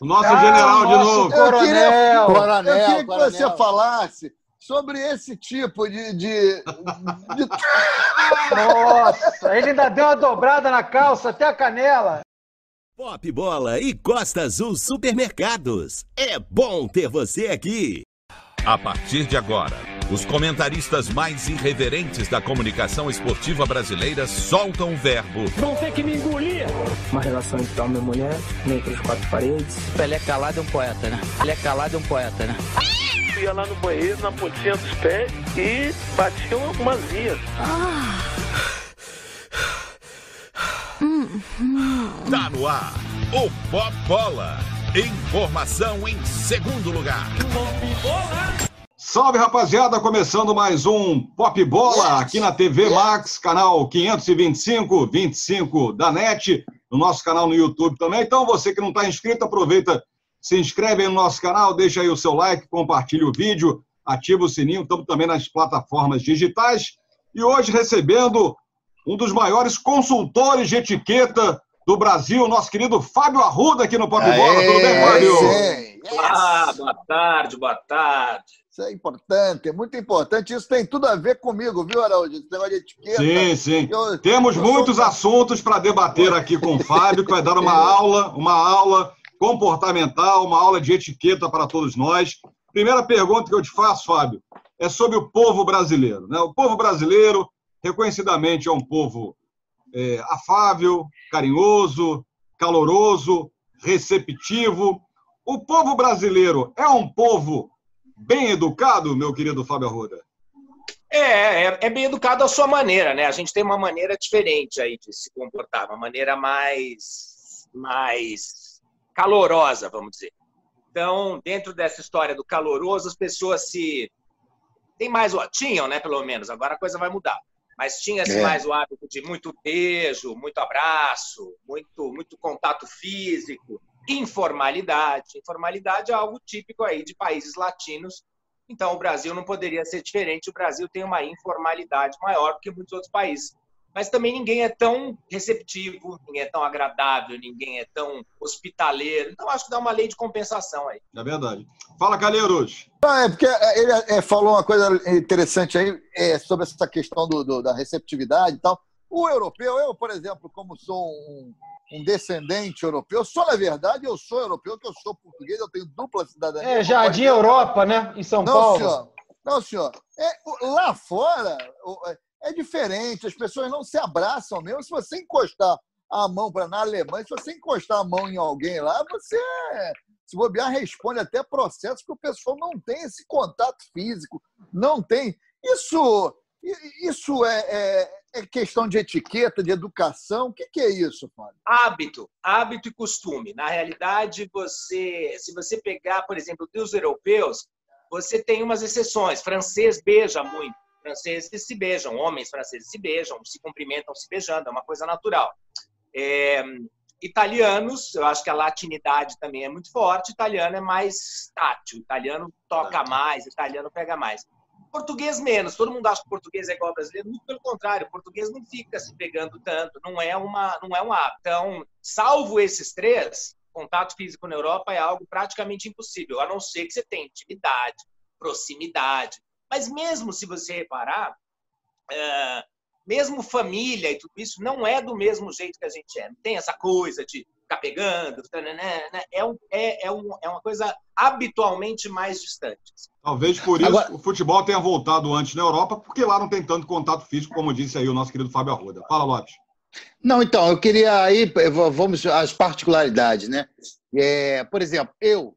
O nosso ah, general de novo. Coronel. Eu queria, coronel, eu queria que coronel. você falasse sobre esse tipo de. de, de... Nossa, ele ainda deu uma dobrada na calça até a canela. Pop Bola e Costa Azul Supermercados. É bom ter você aqui. A partir de agora, os comentaristas mais irreverentes da comunicação esportiva brasileira soltam o verbo. Vão ter que me engolir. Uma relação entre homem e mulher, entre as quatro paredes. Pelé calado é um poeta, né? Pelé calado é um poeta, né? Ia lá no banheiro, na pontinha dos pés e batia umas vias. Ah. Tá no ar, o Pop Bola. Informação em segundo lugar. Salve rapaziada, começando mais um Pop Bola aqui na TV Max, canal 525, 25 da NET, no nosso canal no YouTube também. Então você que não está inscrito, aproveita, se inscreve aí no nosso canal, deixa aí o seu like, compartilha o vídeo, ativa o sininho, estamos também nas plataformas digitais. E hoje recebendo um dos maiores consultores de etiqueta do Brasil, nosso querido Fábio Arruda aqui no Pop Aê, Bola. Tudo bem, Fábio? Sim. Ah, boa tarde, boa tarde. Isso é importante, é muito importante. Isso tem tudo a ver comigo, viu, Araújo? Esse negócio de etiqueta. Sim, sim. Eu, Temos eu muitos sou... assuntos para debater aqui com o Fábio, que vai dar uma aula, uma aula comportamental, uma aula de etiqueta para todos nós. Primeira pergunta que eu te faço, Fábio, é sobre o povo brasileiro. Né? O povo brasileiro reconhecidamente é um povo é, afável, carinhoso, caloroso, receptivo. O povo brasileiro é um povo bem educado, meu querido Fábio Arruda? É, é, é, bem educado à sua maneira, né? A gente tem uma maneira diferente aí de se comportar, uma maneira mais, mais calorosa, vamos dizer. Então, dentro dessa história do caloroso, as pessoas se. Tem mais. Tinham, né? Pelo menos. Agora a coisa vai mudar mas tinha-se é. mais o hábito de muito beijo, muito abraço, muito, muito contato físico, informalidade. Informalidade é algo típico aí de países latinos. Então, o Brasil não poderia ser diferente. O Brasil tem uma informalidade maior do que muitos outros países mas também ninguém é tão receptivo, ninguém é tão agradável, ninguém é tão hospitaleiro. Então, acho que dá uma lei de compensação aí. É verdade. Fala, Calheiros. Ah, é porque ele é, falou uma coisa interessante aí é, sobre essa questão do, do, da receptividade e tal. O europeu, eu, por exemplo, como sou um, um descendente europeu, só na verdade eu sou europeu, que eu sou português, eu tenho dupla cidadania. É, Jardim Europa, né? Em São não, Paulo. Senhor. Não, senhor. É, lá fora, é diferente, as pessoas não se abraçam mesmo. Se você encostar a mão para na Alemanha, se você encostar a mão em alguém lá, você, se bobear, responde até processo que o pessoal não tem esse contato físico, não tem. Isso, isso é, é, é questão de etiqueta, de educação. O que, que é isso, Fábio? Hábito, hábito e costume. Na realidade, você, se você pegar, por exemplo, dos europeus, você tem umas exceções. Francês beija muito franceses se beijam, homens franceses se beijam, se cumprimentam se beijando, é uma coisa natural. É, italianos, eu acho que a latinidade também é muito forte, italiano é mais tátil, italiano toca mais, italiano pega mais. Português menos, todo mundo acha que português é igual ao brasileiro, muito pelo contrário, o português não fica se pegando tanto, não é uma, não é um hábito. Então, salvo esses três, contato físico na Europa é algo praticamente impossível, a não ser que você tenha intimidade, proximidade, mas mesmo se você reparar, mesmo família e tudo isso, não é do mesmo jeito que a gente é. Não tem essa coisa de ficar pegando, é, um, é, é, um, é uma coisa habitualmente mais distante. Talvez por isso Agora... o futebol tenha voltado antes na Europa, porque lá não tem tanto contato físico, como disse aí o nosso querido Fábio Arruda. Fala, Lopes. Não, então, eu queria aí, vamos às particularidades, né? É, por exemplo, eu,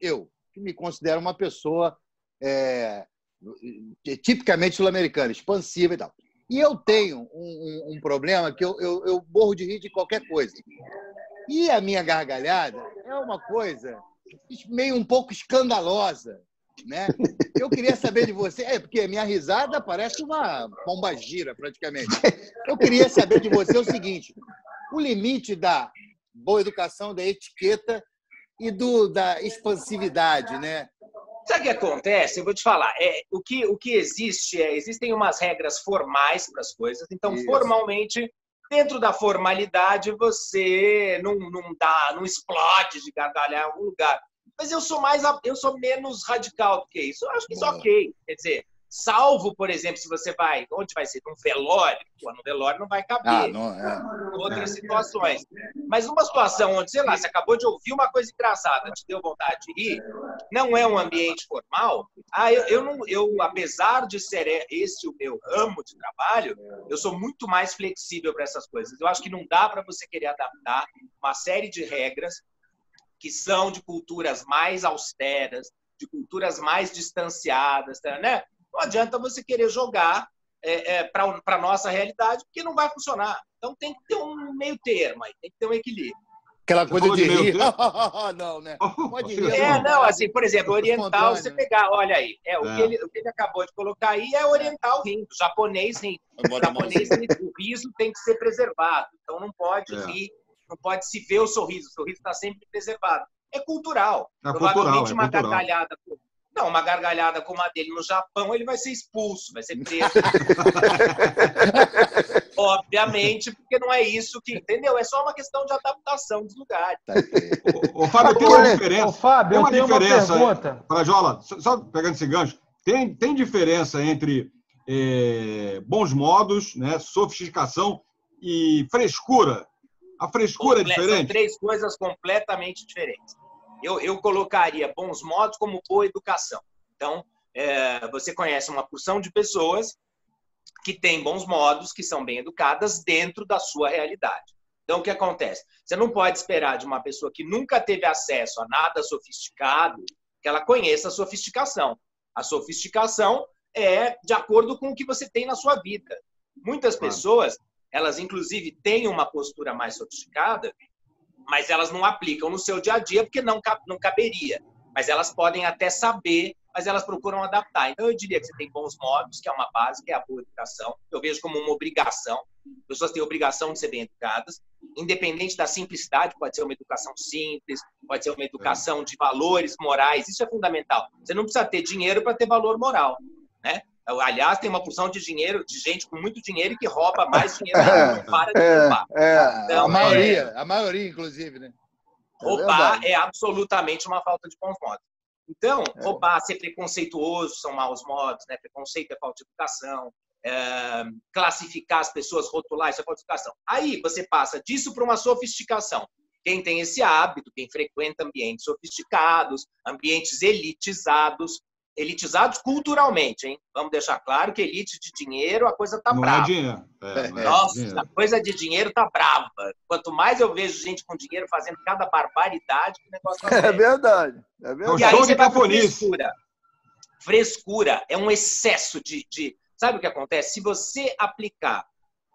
eu, que me considero uma pessoa é, tipicamente sul-americana, expansiva e tal. E eu tenho um, um, um problema que eu, eu, eu morro de rir de qualquer coisa. E a minha gargalhada é uma coisa meio um pouco escandalosa. Né? Eu queria saber de você, é porque a minha risada parece uma pomba gira, praticamente. Eu queria saber de você o seguinte: o limite da boa educação, da etiqueta e do, da expansividade, né? Sabe o que acontece? Eu vou te falar. É, o, que, o que existe é, existem umas regras formais para as coisas. Então, Isso. formalmente, Dentro da formalidade, você não, não dá, não explode de gargalhar em algum lugar. Mas eu sou mais, eu sou menos radical do que isso. Eu acho que isso é ok. Quer dizer, Salvo, por exemplo, se você vai, onde vai ser? Num velório, pô, no velório não vai caber. Ah, não, é. Outras situações. Mas numa situação onde, sei lá, você acabou de ouvir uma coisa engraçada, te deu vontade de rir, não é um ambiente formal. Ah, eu, eu, não, eu apesar de ser esse o meu ramo de trabalho, eu sou muito mais flexível para essas coisas. Eu acho que não dá para você querer adaptar uma série de regras que são de culturas mais austeras, de culturas mais distanciadas, né? Não adianta você querer jogar é, é, para a nossa realidade, porque não vai funcionar. Então tem que ter um meio termo, aí, tem que ter um equilíbrio. Aquela coisa de, de rir. não, né? Pode rir. É, não, assim, por exemplo, oriental, você pegar, olha aí, é, o, é. Que ele, o que ele acabou de colocar aí é oriental rindo, japonês rindo. O japonês rindo, o riso tem que ser preservado. Então não pode é. rir, não pode se ver o sorriso, o sorriso está sempre preservado. É cultural. É Provavelmente cultural, é uma cultural. gargalhada não, uma gargalhada como a dele no Japão, ele vai ser expulso, vai ser preso. Obviamente, porque não é isso que. Entendeu? É só uma questão de adaptação dos lugares. O, o Fábio, tem uma diferença. Ô, Fábio, tem uma eu diferença. Uma pergunta. Para Jola, só pegando esse gancho, tem, tem diferença entre é, bons modos, né, sofisticação e frescura? A frescura é diferente? São três coisas completamente diferentes eu, eu colocaria bons modos como boa educação. Então, é, você conhece uma porção de pessoas que têm bons modos, que são bem educadas dentro da sua realidade. Então, o que acontece? Você não pode esperar de uma pessoa que nunca teve acesso a nada sofisticado que ela conheça a sofisticação. A sofisticação é de acordo com o que você tem na sua vida. Muitas pessoas, elas inclusive têm uma postura mais sofisticada mas elas não aplicam no seu dia a dia porque não, não caberia. Mas elas podem até saber, mas elas procuram adaptar. Então, eu diria que você tem bons modos, que é uma base, que é a boa educação. Eu vejo como uma obrigação. As pessoas têm obrigação de ser bem educadas, independente da simplicidade. Pode ser uma educação simples, pode ser uma educação de valores morais. Isso é fundamental. Você não precisa ter dinheiro para ter valor moral, né? Aliás, tem uma porção de dinheiro, de gente com muito dinheiro e que rouba mais dinheiro é, não para de é, roubar. É, então, a maioria, é, a maioria, inclusive, né? É roubar é, absolutamente uma falta de bons modos. Então, é. roubar, ser preconceituoso são maus modos, né? Preconceito é falta de educação. Classificar as pessoas, rotular, isso é falta de educação. Aí você passa disso para uma sofisticação. Quem tem esse hábito, quem frequenta ambientes sofisticados, ambientes elitizados, elitizados culturalmente, hein? Vamos deixar claro que elite de dinheiro, a coisa tá não brava. É dinheiro. É, Nossa, é dinheiro. a coisa de dinheiro tá brava. Quanto mais eu vejo gente com dinheiro fazendo cada barbaridade, o negócio tá É verdade. É verdade. E aí você vai frescura. Frescura é um excesso de, de... Sabe o que acontece? Se você aplicar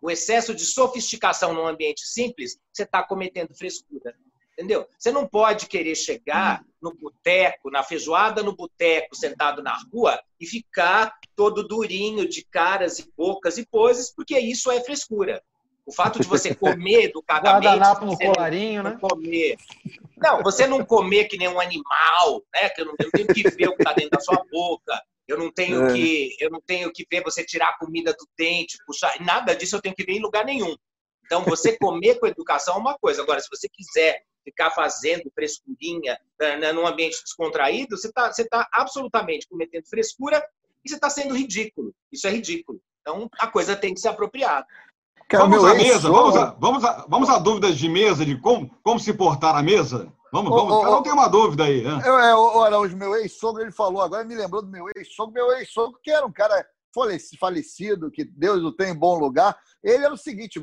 o excesso de sofisticação num ambiente simples, você está cometendo frescura. Entendeu? Você não pode querer chegar no boteco, na feijoada no boteco, sentado na rua e ficar todo durinho de caras e bocas e poses, porque isso é frescura. O fato de você comer educadamente. Guardanapo no colarinho, né? Comer. Não, você não comer que nem um animal, né? Que eu não, eu não tenho que ver o que está dentro da sua boca. Eu não tenho é. que eu não tenho que ver você tirar a comida do dente, puxar. Nada disso eu tenho que ver em lugar nenhum. Então, você comer com educação é uma coisa. Agora, se você quiser ficar fazendo frescurinha né, né, num ambiente descontraído, você está você tá absolutamente cometendo frescura e você está sendo ridículo. Isso é ridículo. Então, a coisa tem que ser apropriada. Vamos à mesa, vamos a, vamos, a, vamos a dúvidas de mesa, de como, como se portar à mesa? Vamos, vamos. Cada um tem uma dúvida aí. Né? Eu, é, o Araújo, meu ex-sogro, ele falou, agora me lembrou do meu ex-sogro, meu ex-sogro, que era um cara falecido, que Deus o tem em bom lugar. Ele era o seguinte,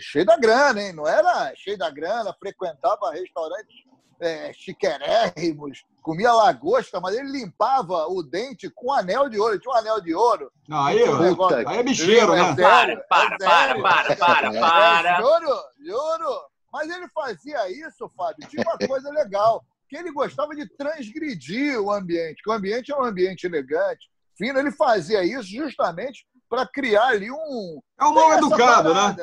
cheio da grana, hein? Não era cheio da grana, frequentava restaurantes é, chiquerérrimos, comia lagosta, mas ele limpava o dente com anel de ouro. Ele tinha um anel de ouro. Não, aí, negócio... aí é bicheiro, né? É para, para, para, para, para, para. Juro, juro. Mas ele fazia isso, Fábio, tinha uma coisa legal, que ele gostava de transgredir o ambiente, que o ambiente é um ambiente elegante, fino. Ele fazia isso justamente para criar ali um. É um mal educado, né?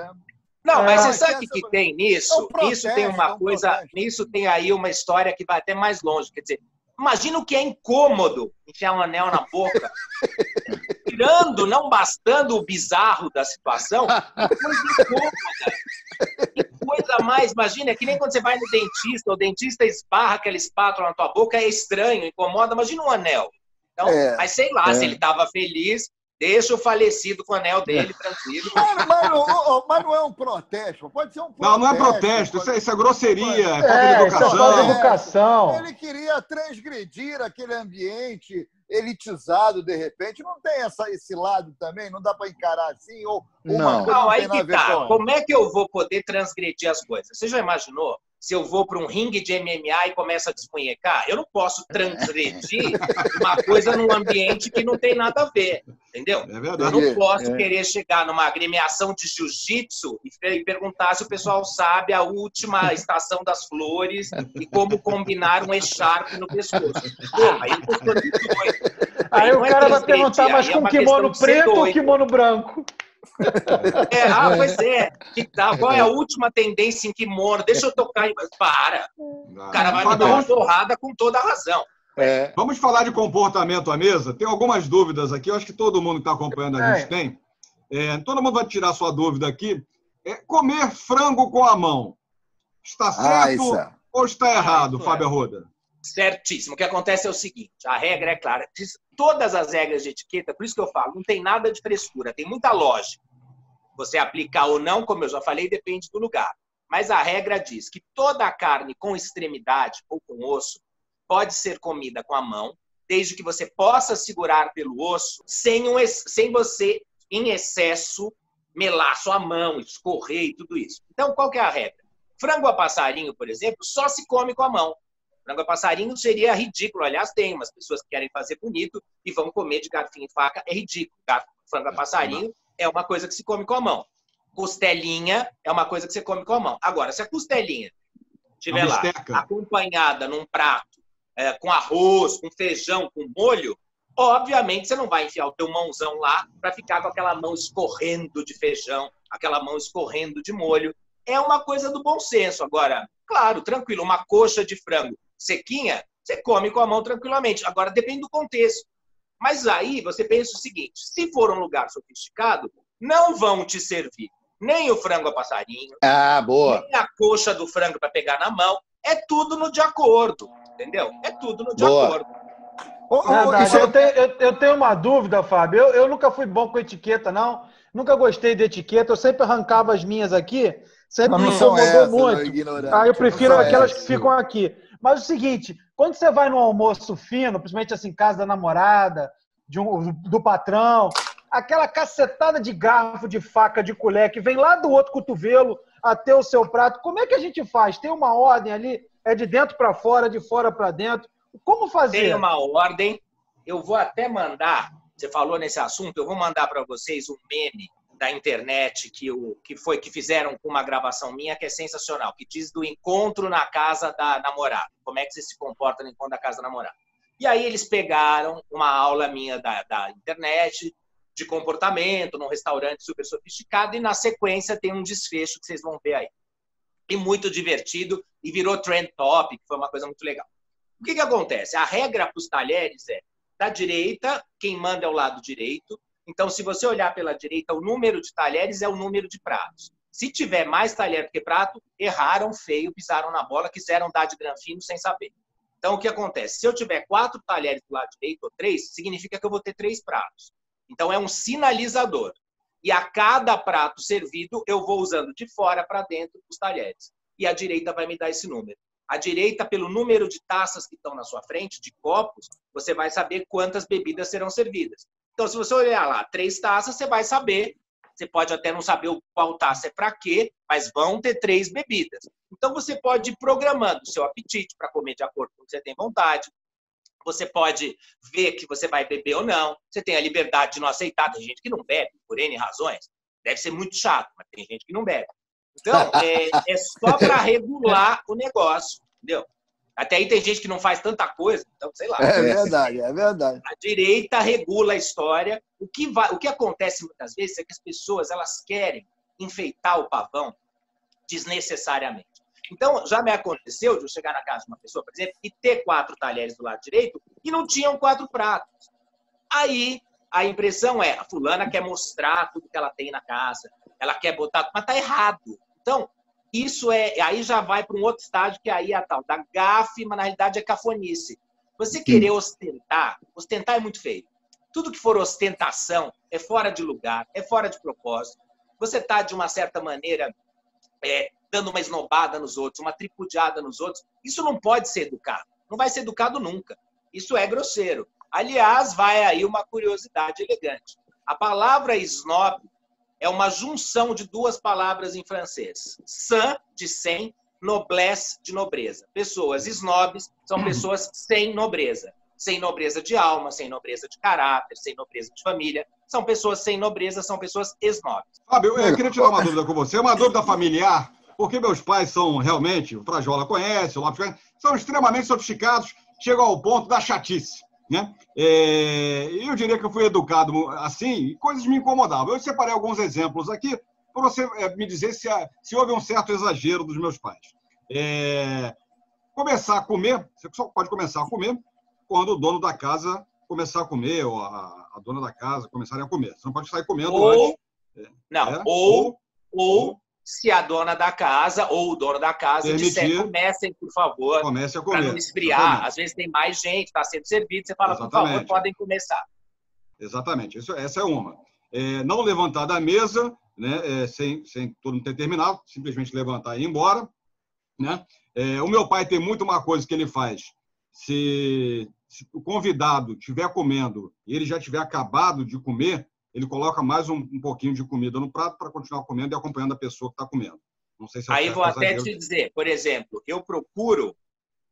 Não, mas é, você sabe o que, tem nisso? É um processo, isso tem uma é um coisa. Nisso tem aí uma história que vai até mais longe. Quer dizer, imagina o que é incômodo enfiar um anel na boca. tirando, não bastando o bizarro da situação, coisa incômoda. Que coisa mais, imagina, é que nem quando você vai no dentista, o dentista esbarra aquela espátula na tua boca, é estranho, incomoda, imagina um anel. Então, É, mas sei lá, é. se ele estava feliz, deixa o falecido com o anel dele tranquilo. Mas, mas mas não é um protesto, pode ser um protesto. Não, não é protesto, isso é, isso é grosseria, é falta de É, isso é falta de educação. educação. Ele queria transgredir aquele ambiente elitizado de repente. Não tem essa, esse lado também? Não dá para encarar assim? Ou, Não. Não, não aí que tá. Como é que eu vou poder transgredir as coisas? Você já imaginou se eu vou para um ringue de MMA e começa a desmunhecar? Eu não posso transgredir uma coisa num ambiente que não tem nada a ver, entendeu? É Eu verdade. não posso É. querer chegar numa agremiação de jiu-jitsu e perguntar se o pessoal sabe a última estação das flores e como combinar um echarpe no pescoço. Pô, aí eu. Aí não o é cara vai transgredir, perguntar, mas aí é com uma kimono preto ou kimono branco? É, ah, pois é. Que tá, qual é a última tendência em kimono? Deixa eu tocar. em- Para. O cara vai me dar uma porrada com toda a razão. É, Vamos falar de comportamento à mesa? Tem algumas dúvidas aqui, eu acho que todo mundo que está acompanhando a É. gente tem. É, todo mundo vai tirar sua dúvida aqui. É, comer frango com a mão. Está Ah, certo é. ou está errado, é. Fábio Arruda? Certíssimo. O que acontece é o seguinte: a regra é clara. Todas as regras de etiqueta, por isso que eu falo, não tem nada de frescura, tem muita lógica. Você aplicar ou não, como eu já falei, depende do lugar. Mas a regra diz que toda a carne com extremidade ou com osso pode ser comida com a mão, desde que você possa segurar pelo osso sem, um sem você, em excesso, melar sua mão, escorrer e tudo isso. Então, qual que é a regra? Frango a passarinho, por exemplo, só se come com a mão. Frango a passarinho seria ridículo. Aliás, tem umas pessoas que querem fazer bonito e vão comer de garfinho e faca. É ridículo. Gar- Frango a passarinho é uma coisa que se come com a mão. Costelinha é uma coisa que você come com a mão. Agora, se a costelinha estiver lá acompanhada num prato é, com arroz, com feijão, com molho, obviamente você não vai enfiar o teu mãozão lá para ficar com aquela mão escorrendo de feijão, aquela mão escorrendo de molho. É uma coisa do bom senso. Agora, claro, tranquilo, uma coxa de frango sequinha, você come com a mão tranquilamente. Agora, depende do contexto. Mas aí você pensa o seguinte: se for um lugar sofisticado, não vão te servir nem o frango a passarinho, Ah, boa. nem a coxa do frango para pegar na mão. É tudo no de acordo, entendeu? É tudo no de Boa. acordo. Ô, ô, Verdade. isso é- Eu, tenho, eu- eu tenho uma dúvida, Fábio. Eu, eu nunca fui bom com etiqueta, não. Nunca gostei de etiqueta. Eu sempre arrancava as minhas aqui. Sempre me incomodou essas, muito. ignorante, Ah, eu prefiro aquelas essas. que ficam aqui. Mas o seguinte, quando você vai no almoço fino, principalmente assim, casa da namorada, um- do patrão, aquela cacetada de garfo, de faca, de colher que vem lá do outro cotovelo até o seu prato, como é que a gente faz? Tem uma ordem ali? É de dentro para fora, de fora para dentro? Como fazer? Tem uma ordem. Eu vou até mandar. Você falou nesse assunto, eu vou mandar para vocês um meme da internet que, o, que foi que fizeram com uma gravação minha que é sensacional, que diz do encontro na casa da namorada. Como é que você se comporta no encontro da casa da namorada? E aí eles pegaram uma aula minha da, da internet de comportamento num restaurante super sofisticado e na sequência tem um desfecho que vocês vão ver aí. E muito divertido e virou trend topic, foi uma coisa muito legal. O que, que acontece? A regra para os talheres é da direita, quem manda é o lado direito. Então, se você olhar pela direita, o número de talheres é o número de pratos. Se tiver mais talher do que prato, erraram feio, pisaram na bola, quiseram dar de granfino sem saber. Então, o que acontece? Se eu tiver quatro talheres do lado direito ou três, significa que eu vou ter três pratos. Então, é um sinalizador. E a cada prato servido, eu vou usando de fora para dentro os talheres. E a direita vai me dar esse número. A direita, pelo número de taças que estão na sua frente, de copos, você vai saber quantas bebidas serão servidas. Então, se você olhar lá, três taças, você vai saber. Você pode até não saber qual taça é para quê, mas vão ter três bebidas. Então, você pode ir programando o seu apetite para comer de acordo com o que você tem vontade. Você pode ver que você vai beber ou não. Você tem a liberdade de não aceitar. Tem gente que não bebe, por N razões. Deve ser muito chato, mas tem gente que não bebe. Então, é, é só para regular o negócio, entendeu? Até aí tem gente que não faz tanta coisa, então, sei lá. É verdade, é verdade. A direita regula a história. O que, vai, o que acontece muitas vezes é que as pessoas elas querem enfeitar o pavão desnecessariamente. Então, já me aconteceu de eu chegar na casa de uma pessoa, por exemplo, e ter quatro talheres do lado direito e não tinham quatro pratos. Aí a impressão é, a fulana quer mostrar tudo que ela tem na casa, ela quer botar, mas tá errado. Então, isso é, aí já vai para um outro estágio que aí é a tal da gafe, mas na realidade é cafonice. Você querer ostentar, ostentar é muito feio. Tudo que for ostentação é fora de lugar, é fora de propósito. Você está, de uma certa maneira, é, dando uma esnobada nos outros, uma tripudiada nos outros. Isso não pode ser educado. Não vai ser educado nunca. Isso é grosseiro. Aliás, vai aí uma curiosidade elegante. A palavra snob é uma junção de duas palavras em francês. Sans, de sem, noblesse, de nobreza. Pessoas snobs são pessoas sem nobreza. Sem nobreza de alma, sem nobreza de caráter, sem nobreza de família. São pessoas sem nobreza, são pessoas snobs. Fábio, eu queria tirar uma dúvida com você. Uma dúvida familiar, porque meus pais são realmente, o Frajola conhece, o Lopes conhece, são extremamente sofisticados, chegam ao ponto da chatice. Né? É, eu diria que eu fui educado assim, e coisas me incomodavam. Eu separei alguns exemplos aqui para você é, me dizer se, se, houve um certo exagero dos meus pais. É, começar a comer, você só pode começar a comer quando o dono da casa começar a comer, ou a, a dona da casa começarem a comer. Você não pode sair comendo ou, antes. É, não, é, ou, ou, ou se a dona da casa ou o dono da casa Permitir, disser, comecem, por favor, comece a comer. Para não esfriar. Às vezes tem mais gente, está sendo servido, você fala, Exatamente. por favor, podem começar. Exatamente, Isso, essa é uma. É, não levantar da mesa, né, é, sem, sem todo mundo ter terminado, simplesmente levantar e ir embora. Né? É, o meu pai tem muito uma coisa que ele faz. Se, se o convidado estiver comendo e ele já tiver acabado de comer, ele coloca mais um, um pouquinho de comida no prato para continuar comendo e acompanhando a pessoa que está comendo. Não sei se Aí vou até te dizer, por exemplo, eu procuro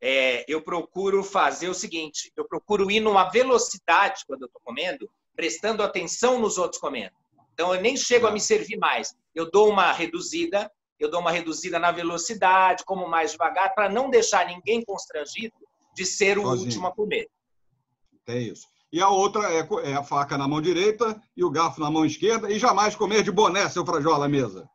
é, eu procuro fazer o seguinte: eu procuro ir numa velocidade quando eu estou comendo, prestando atenção nos outros comendo. Então eu nem chego a me servir mais. Eu dou uma reduzida, eu dou uma reduzida na velocidade, como mais devagar, para não deixar ninguém constrangido de ser o Sozinho. último a comer. É isso e a outra é, é, a faca na mão direita e o garfo na mão esquerda, e jamais comer de boné, seu frajola, à mesa.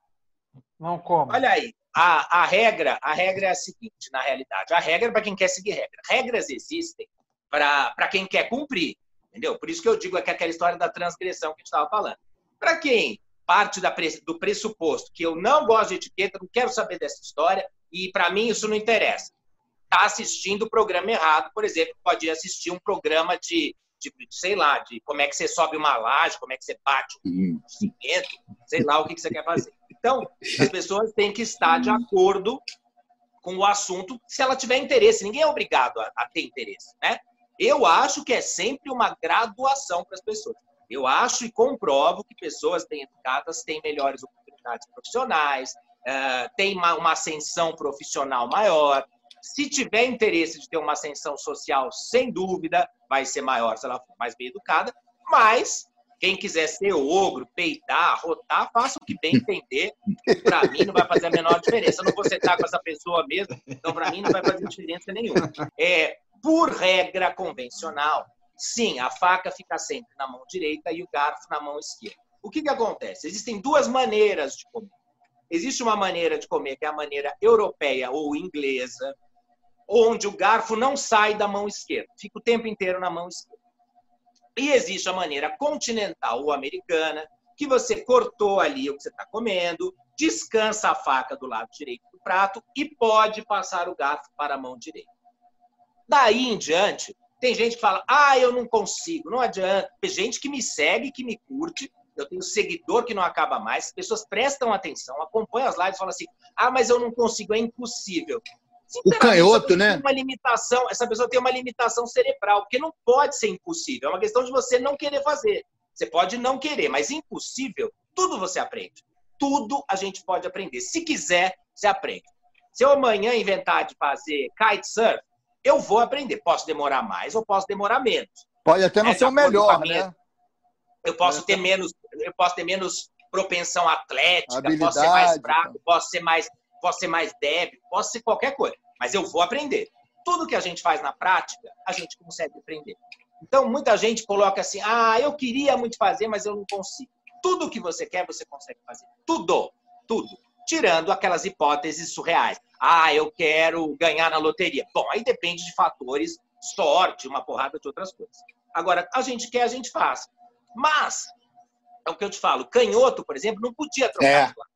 Não como. Olha aí, a, a regra, a regra é a seguinte, na realidade. A regra é para quem quer seguir regra. Regras existem para quem quer cumprir, entendeu? Por isso que eu digo que é aquela história da transgressão que a gente estava falando. Para quem parte da, do pressuposto que eu não gosto de etiqueta, não quero saber dessa história, e para mim isso não interessa. Está assistindo o programa errado, por exemplo, pode assistir um programa de de, sei lá, de como é que você sobe uma laje, como é que você bate um cimento, sei lá o que, que você quer fazer. Então, as pessoas têm que estar de acordo com o assunto, se ela tiver interesse. Ninguém é obrigado a, a ter interesse, né? Eu acho que é sempre uma graduação para as pessoas. Eu acho e comprovo que pessoas bem educadas têm melhores oportunidades profissionais, uh, têm uma, uma ascensão profissional maior, se tiver interesse de ter uma ascensão social, sem dúvida, vai ser maior se ela for mais bem educada. Mas quem quiser ser ogro, peitar, rotar, faça o que bem entender. Para mim não vai fazer a menor diferença. Eu não vou sentar com essa pessoa mesmo, então para mim não vai fazer diferença nenhuma. É, por regra convencional, sim, a faca fica sempre na mão direita e o garfo na mão esquerda. O que, que acontece? Existem duas maneiras de comer. Existe uma maneira de comer que é a maneira europeia ou inglesa, onde o garfo não sai da mão esquerda, fica o tempo inteiro na mão esquerda. E existe a maneira continental ou americana, que você cortou ali o que você está comendo, descansa a faca do lado direito do prato e pode passar o garfo para a mão direita. Daí em diante, tem gente que fala: ah, eu não consigo, não adianta. Tem gente que me segue, que me curte. Eu tenho seguidor que não acaba mais. As pessoas prestam atenção, acompanham as lives e falam assim: ah, mas eu não consigo, é impossível o canhoto, né? Uma limitação, essa pessoa tem uma limitação cerebral, porque não pode ser impossível. É uma questão de você não querer fazer. Você pode não querer, mas impossível, tudo você aprende. Tudo a gente pode aprender. Se quiser, você aprende. Se eu amanhã inventar de fazer kitesurf, eu vou aprender. Posso demorar mais ou posso demorar menos. Pode até não é, ser o melhor, né? Eu posso ter menos, eu posso ter menos propensão atlética, Habilidade, posso ser mais fraco, posso ser mais, posso ser mais débil, posso ser qualquer coisa mas eu vou aprender. Tudo que a gente faz na prática, a gente consegue aprender. Então, muita gente coloca assim: ah, eu queria muito fazer, mas eu não consigo. Tudo que você quer, você consegue fazer. Tudo, tudo. Tirando aquelas hipóteses surreais. Ah, eu quero ganhar na loteria. Bom, aí depende de fatores, sorte, uma porrada de outras coisas. Agora, a gente quer, a gente faz. Mas, é o que eu te falo, canhoto, por exemplo, não podia trocar É. de lado.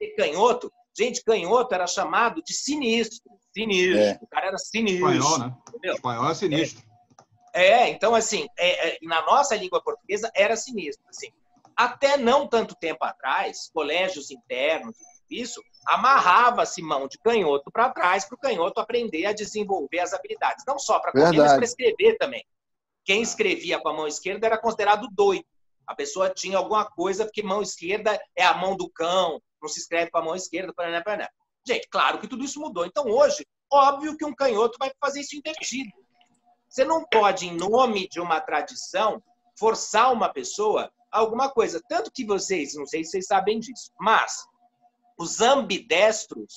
E canhoto, gente, canhoto era chamado de sinistro. Sinistro. É. O cara era sinistro. Espanhol, né? entendeu? Espanhol é sinistro. É, então, assim, é, é, na nossa língua portuguesa era sinistro. Assim. Até não tanto tempo atrás, colégios internos, isso, amarrava-se mão de canhoto para trás para o canhoto aprender a desenvolver as habilidades. Não só para comer, mas para escrever também. Quem escrevia com a mão esquerda era considerado doido. A pessoa tinha alguma coisa, porque mão esquerda é a mão do cão, não se escreve com a mão esquerda, paraná, paraná. Gente, claro que tudo isso mudou. Então, hoje, óbvio que um canhoto vai fazer isso invertido. Você não pode, em nome de uma tradição, forçar uma pessoa a alguma coisa. Tanto que vocês, não sei se vocês sabem disso, mas os ambidestros,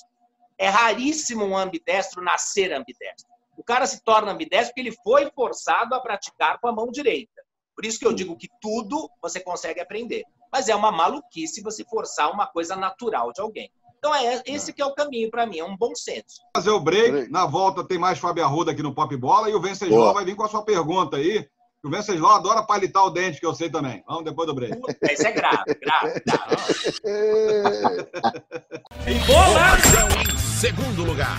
é raríssimo um ambidestro nascer ambidestro. O cara se torna ambidestro porque ele foi forçado a praticar com a mão direita. Por isso que eu digo que tudo você consegue aprender. Mas é uma maluquice você forçar uma coisa natural de alguém. Então é esse que é o caminho para mim, é um bom senso. fazer o break. Na volta tem mais Fábio Arruda aqui no Pop Bola e o Venceslau vai vir com a sua pergunta aí. O Venceslau adora palitar o dente, que eu sei também. Vamos depois do break. Isso é grave, grave. grave. Informação em segundo lugar.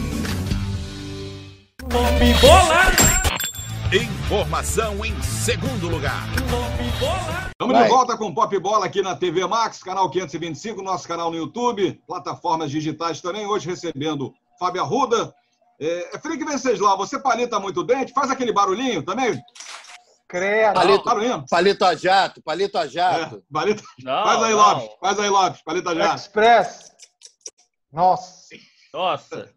Informação em segundo lugar. Estamos Vai. de volta com Pop Bola aqui na TV Max, canal 525, nosso canal no YouTube, plataformas digitais também. Hoje recebendo Fábio Arruda. É, Felipe Venceslau, você palita muito o dente? Faz aquele barulhinho também? Credo. Palito, Barulhinho? palito a jato, palito a É, jato. palita. Não, Faz aí, não. Lopes. Faz aí, Lopes. Palita já. Express. Nossa. Nossa.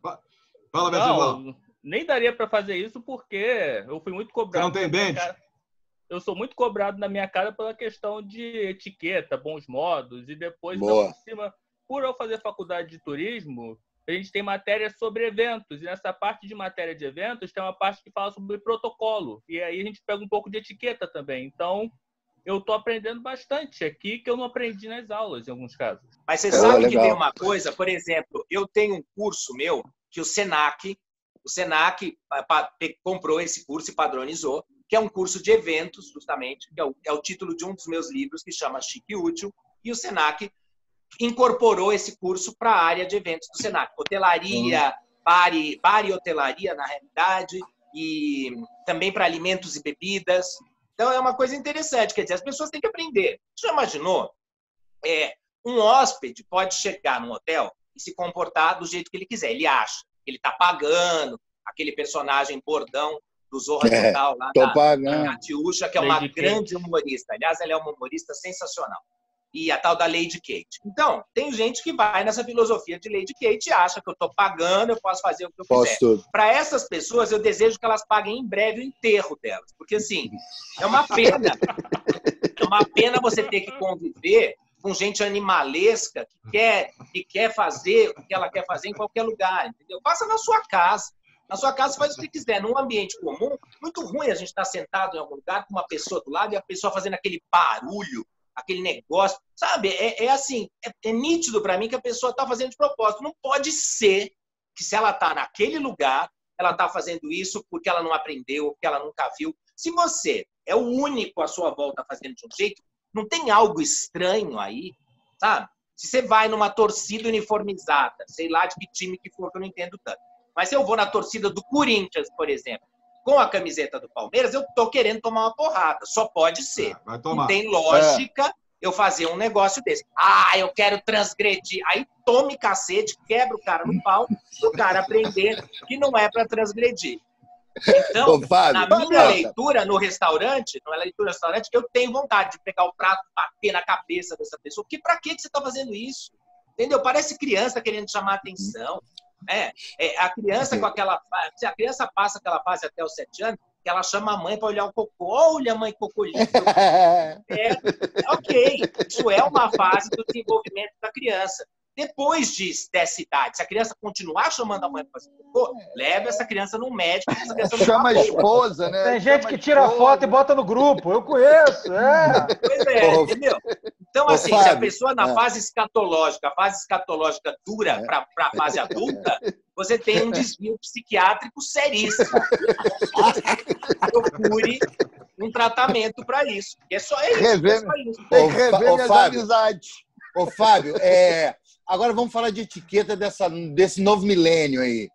Fala, Venceslau. Não, nem daria pra fazer isso porque eu fui muito cobrado. Você não tem dente? cara- Eu sou muito cobrado na minha cara pela questão de etiqueta, bons modos e depois Boa. por cima, por eu fazer faculdade de turismo, a gente tem matéria sobre eventos e nessa parte de matéria de eventos tem uma parte que fala sobre protocolo e aí a gente pega um pouco de etiqueta também. Então eu tô aprendendo bastante aqui que eu não aprendi nas aulas em alguns casos. Mas você É, sabe que legal. tem uma coisa, por exemplo, eu tenho um curso meu que o Senac, o Senac comprou esse curso e padronizou, que é um curso de eventos, justamente, que é o, é o título de um dos meus livros que chama Chique Útil, e o Senac incorporou esse curso para a área de eventos do Senac. Hotelaria, bar e, bar e hotelaria, na realidade, e também para alimentos e bebidas. Então, é uma coisa interessante, quer dizer, as pessoas têm que aprender. Você já imaginou? É, um hóspede pode chegar num hotel e se comportar do jeito que ele quiser. Ele acha ele está pagando aquele personagem bordão do Zorra É, Total lá tô da, da que é uma Lady Kate. grande humorista. Aliás, ela é uma humorista sensacional. E a tal da Lady Kate. Então, tem gente que vai nessa filosofia de Lady Kate e acha que eu estou pagando, eu posso fazer o que eu Posso quiser. Para essas pessoas, eu desejo que elas paguem em breve o enterro delas. Porque, assim, é uma pena. É uma pena você ter que conviver com gente animalesca que quer, que quer fazer o que ela quer fazer em qualquer lugar, entendeu? Faça na sua casa. Na sua casa, faz o que quiser. Num ambiente comum, muito ruim a gente estar sentado em algum lugar com uma pessoa do lado e a pessoa fazendo aquele barulho, aquele negócio. Sabe? É, é assim, é, é nítido para mim que a pessoa está fazendo de propósito. Não pode ser que se ela está naquele lugar, ela está fazendo isso porque ela não aprendeu, porque ela nunca viu. Se você é o único à sua volta fazendo de um jeito, não tem algo estranho aí, sabe? Se você vai numa torcida uniformizada, sei lá de que time que for, que eu não entendo tanto. Mas se eu vou na torcida do Corinthians, por exemplo, com a camiseta do Palmeiras, eu tô querendo tomar uma porrada. Só pode ser. Vai Não tem lógica eu fazer um negócio desse. Ah, eu quero transgredir. Aí tome cacete, quebra o cara no pau, o cara aprender que não é para transgredir. Então, Fábio, na minha leitura no restaurante, na leitura no restaurante, eu tenho vontade de pegar o prato, bater na cabeça dessa pessoa. Porque pra que que você tá fazendo isso? Entendeu? Parece criança querendo chamar atenção. É, é, a criança com aquela. Se a criança passa aquela fase até os sete anos, que ela chama a mãe para olhar o cocô. Olha, mãe cocolito. É, ok, isso é uma fase do desenvolvimento da criança. Depois de, dessa idade, se a criança continuar chamando a mãe para fazer cocô, leve essa criança no médico. Essa criança Chama a esposa, né? Tem gente Chama que a tira esposa. foto e bota no grupo. Eu conheço, é. Pois é, Ô, entendeu? Então, assim, se a Fábio, pessoa na é. fase escatológica, a fase escatológica dura para a fase adulta, você tem um desvio psiquiátrico seríssimo. Procure um tratamento para isso. É só é isso. É Rever- só isso. Tem Ô, que rever minhas Fábio. amizades. Ô, Fábio, é, agora vamos falar de etiqueta dessa, desse novo milênio aí.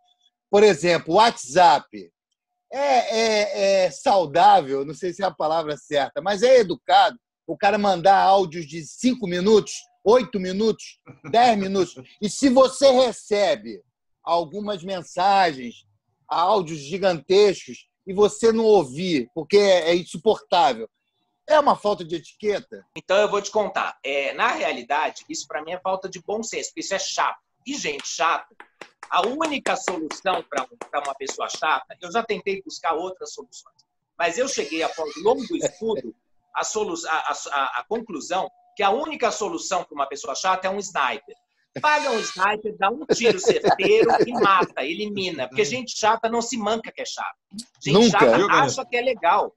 Por exemplo, WhatsApp. É, é- é saudável, não sei se é a palavra certa, mas é educado o cara mandar áudios de cinco minutos, oito minutos, dez minutos. E se você recebe algumas mensagens, áudios gigantescos, e você não ouvir, porque é é insuportável, é uma falta de etiqueta? Então eu vou te contar. É, na realidade, isso para mim é falta de bom senso, porque isso é chato. E gente chata, a única solução para uma pessoa chata, eu já tentei buscar outras soluções, mas eu cheguei após longo estudo a, solu a, a, a conclusão que a única solução para uma pessoa chata é um sniper. Paga um sniper, dá um tiro certeiro e mata, elimina. Porque gente chata não se manca que é chato. Gente Nunca. chata Viu, acha que é legal.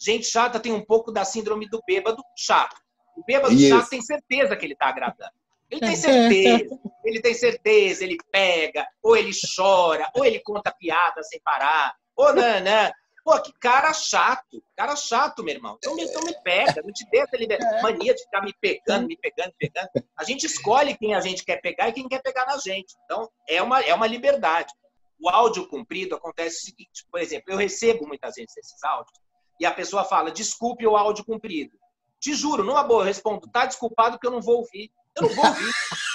Gente chata tem um pouco da síndrome do bêbado chato. O bêbado Isso. chato tem certeza que ele está agradando. Ele tem certeza, ele tem certeza, ele pega, ou ele chora, ou ele conta piada sem parar, ou nanã. Pô, que cara chato, cara chato, meu irmão. Então me, então me pega, não te deixa liber... mania de ficar me pegando, me pegando, me pegando. A gente escolhe quem a gente quer pegar e quem quer pegar na gente. Então é uma, é uma liberdade. O áudio cumprido acontece o seguinte, por exemplo, eu recebo muitas vezes esses áudios e a pessoa fala, desculpe o áudio cumprido. Te juro, numa boa, eu respondo, tá desculpado que eu não vou ouvir. Eu não vou ouvir.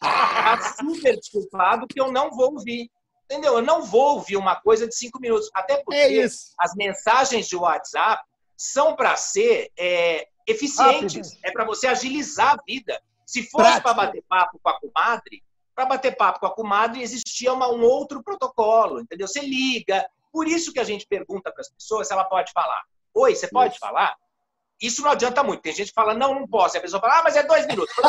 Tá super desculpado que eu não vou ouvir. Entendeu? Eu não vou ouvir uma coisa de cinco minutos. Até porque É isso. as mensagens de WhatsApp são para ser é, eficientes. É para você agilizar a vida. Se fosse para bater papo com a comadre, para bater papo com a comadre existia uma- um outro protocolo, entendeu? Você liga. Por isso que a gente pergunta para as pessoas se ela pode falar. Oi, você pode Isso. falar? Isso não adianta muito. Tem gente que fala, não, não posso. E a pessoa fala, ah, mas é dois minutos.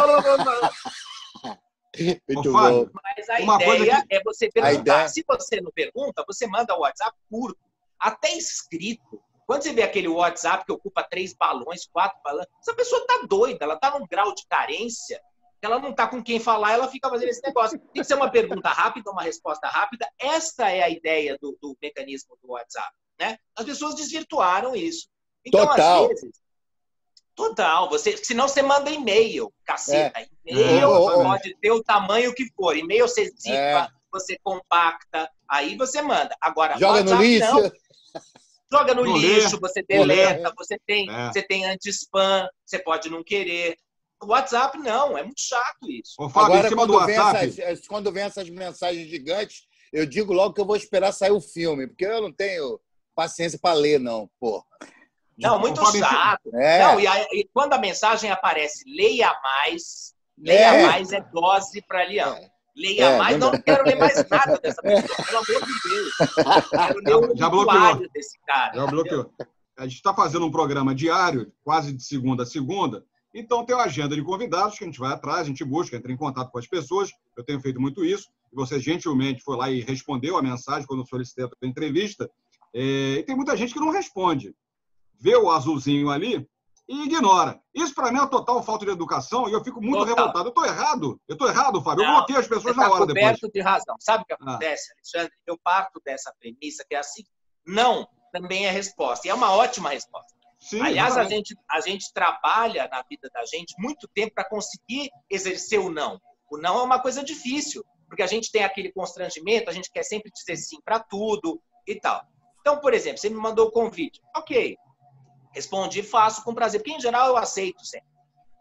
Muito Fábio, bom. Mas a Uma coisa ideia é você perguntar. ideia- Se você não pergunta, você manda o WhatsApp curto, até escrito. Quando você vê aquele WhatsApp que ocupa três balões, quatro balões, essa pessoa tá doida, ela tá num grau de carência, que ela não tá com quem falar, ela fica fazendo esse negócio. Tem que ser uma pergunta rápida, uma resposta rápida. Esta é a ideia do, do mecanismo do WhatsApp. Né? As pessoas desvirtuaram isso. Então, Total. às vezes. Total, você, senão você manda e-mail, caceta. É. E-mail ô, ô. pode ter o tamanho que for. E-mail você zipa, É. você compacta, aí você manda. Agora, Joga no WhatsApp lixo. não. Joga no, No lixo, lê, você no deleta, você tem, É. você tem anti-spam, você pode não querer. O WhatsApp não, é muito chato isso. Ô, Fábio, Agora, em cima do quando vem, WhatsApp, essas, quando vem essas mensagens gigantes, eu digo logo que eu vou esperar sair o filme, porque eu não tenho paciência para ler, não, pô. Não, muito chato. É. Não, e, aí- e quando a mensagem aparece, leia mais, leia É. mais é dose para leão. É. Leia É, mais, não, não quero ler mais nada dessa pessoa, pelo amor de Deus. Quero ler o Já bloqueou. desse cara. Já bloqueou. A gente está fazendo um programa diário, quase de segunda a segunda. Então tem uma agenda de convidados que a gente vai atrás, a gente busca, entra em contato com as pessoas. Eu tenho feito muito isso. E você gentilmente foi lá e respondeu a mensagem quando eu solicitei a entrevista. É, e tem muita gente que não responde. Vê o azulzinho ali e ignora. Isso para mim é uma total falta de educação e eu fico muito Total. revoltado. Eu estou errado? Eu estou errado, Fábio? Eu Não, bloqueei as Você pessoas na está hora depois. de razão. Sabe o que Ah. acontece, Alexandre? Eu parto dessa premissa que é assim. Não também é resposta. E é uma ótima resposta. Sim, Aliás, a gente, a gente trabalha na vida da gente muito tempo para conseguir exercer o não. O não é uma coisa difícil, porque a gente tem aquele constrangimento, a gente quer sempre dizer sim para tudo e tal. Então, por exemplo, você me mandou o convite. Ok. Respondi, faço com prazer, porque em geral eu aceito sempre.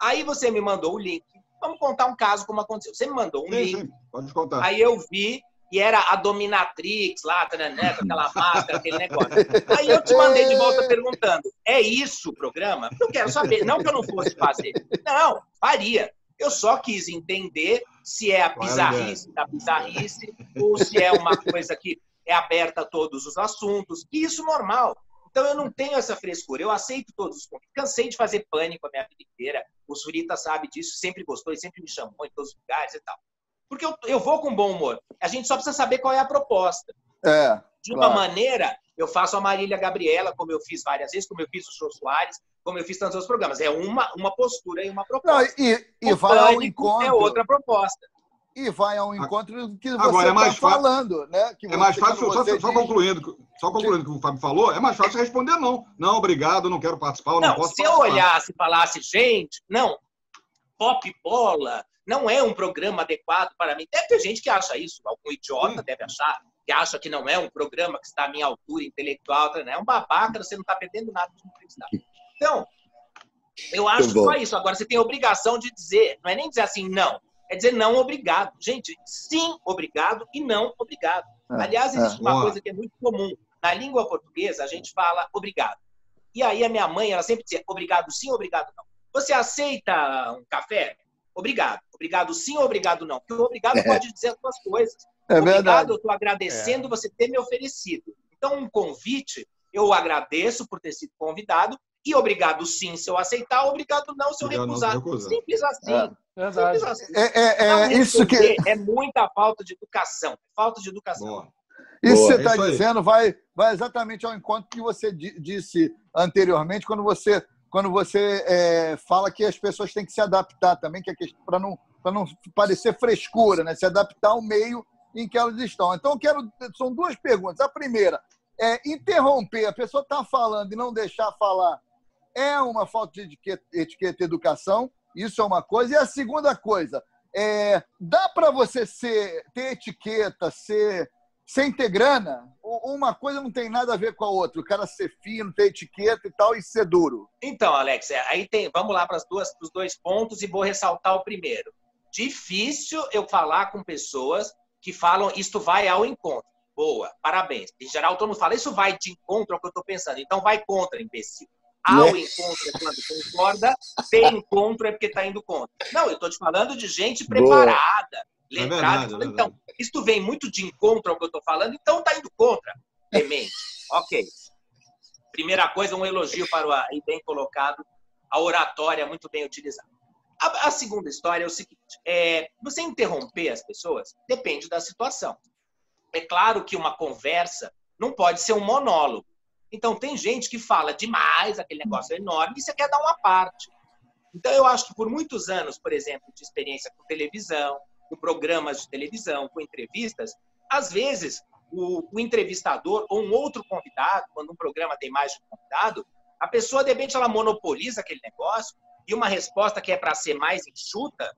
Aí você me mandou o link. Vamos contar um caso como aconteceu. Você me mandou um Sim, link. sim, pode contar. Aí eu vi e era a Dominatrix lá, taranã, com aquela máscara, aquele negócio. Aí eu te mandei de volta perguntando: é isso o programa? Eu quero saber. Não que eu não fosse fazer. Não, faria. Eu só quis entender se é a é bizarrice da bizarrice ou se é uma coisa que é aberta a todos os assuntos, e isso normal. Então eu não tenho essa frescura, eu aceito todos os convites. Cansei de fazer pânico a minha vida inteira. O Surita sabe disso, sempre gostou e sempre me chamou em todos os lugares e tal. Porque eu, eu vou com bom humor. A gente só precisa saber qual é a proposta. É. De uma claro. maneira, eu faço a Marília Gabriela, como eu fiz várias vezes, como eu fiz o Jô Soares, como eu fiz tantos outros programas. É uma, uma postura e uma proposta. Não, e, e vai ao encontro. É outra proposta. E vai ao encontro do que você Agora, é mais está falando. Né? Que é mais fácil, só, só, concluindo, só concluindo o que o Fábio falou, é mais fácil responder não. Não, obrigado, não quero participar, não, não posso se participar. eu olhasse e falasse, gente, não, pop bola não é um programa adequado para mim. Deve ter gente que acha isso, algum idiota Sim. deve achar, que acha que não é um programa que está à minha altura intelectual, né? é um babaca, você não está perdendo nada de entrevistar. Então, eu acho só isso. Agora, você tem a obrigação de dizer, não é nem dizer assim, não é dizer não obrigado. Gente, sim obrigado e não obrigado. É, Aliás, existe é, uma boa. coisa que é muito comum. Na língua portuguesa, a gente fala obrigado. E aí a minha mãe, ela sempre dizia obrigado sim, obrigado não. Você aceita um café? Obrigado. Obrigado sim, obrigado não. Porque o obrigado é. pode dizer as duas coisas. É obrigado, verdade. eu estou agradecendo você ter me oferecido. Então, um convite, eu agradeço por ter sido convidado e obrigado sim se eu aceitar, obrigado não se eu recusar. Simples assim. É. Verdade. Assim. É, é, é isso que. É muita falta de educação. Falta de educação. Boa. Isso que você está dizendo vai, vai exatamente ao encontro que você disse anteriormente, quando você, quando você é, fala que as pessoas têm que se adaptar também, que é para não, não parecer frescura, né? se adaptar ao meio em que elas estão. Então, eu quero. São duas perguntas. A primeira é interromper, a pessoa está falando e não deixar falar é uma falta de etiqueta, etiqueta educação, isso é uma coisa. E a segunda coisa, é, dá para você ser, ter etiqueta, ser, sem ter grana? Uma coisa não tem nada a ver com a outra. O cara ser fino, ter etiqueta e tal, e ser duro. Então, Alex, é, aí tem, vamos lá para os dois pontos e vou ressaltar o primeiro. Difícil eu falar com pessoas que falam isto vai ao encontro. Boa, parabéns. Em geral, todo mundo fala, isso vai de encontro ao que eu estou pensando. Então, vai contra, imbecil. Ao né? encontro é quando concorda, de encontro é porque está indo contra. Não, eu estou te falando de gente preparada, Boa. Lembrada. É então, isso vem muito de encontro ao que eu estou falando, então está indo contra. Demente. ok. Primeira coisa, um elogio para o aí bem colocado, a oratória muito bem utilizada. A, a segunda história é o seguinte: é, você interromper as pessoas depende da situação. É claro que uma conversa não pode ser um monólogo. Então, tem gente que fala demais, aquele negócio é enorme, e você quer dar uma parte. Então, eu acho que por muitos anos, por exemplo, de experiência com televisão, com programas de televisão, com entrevistas, às vezes o, o entrevistador ou um outro convidado, quando um programa tem mais de um convidado, a pessoa, de repente, ela monopoliza aquele negócio e uma resposta que é para ser mais enxuta,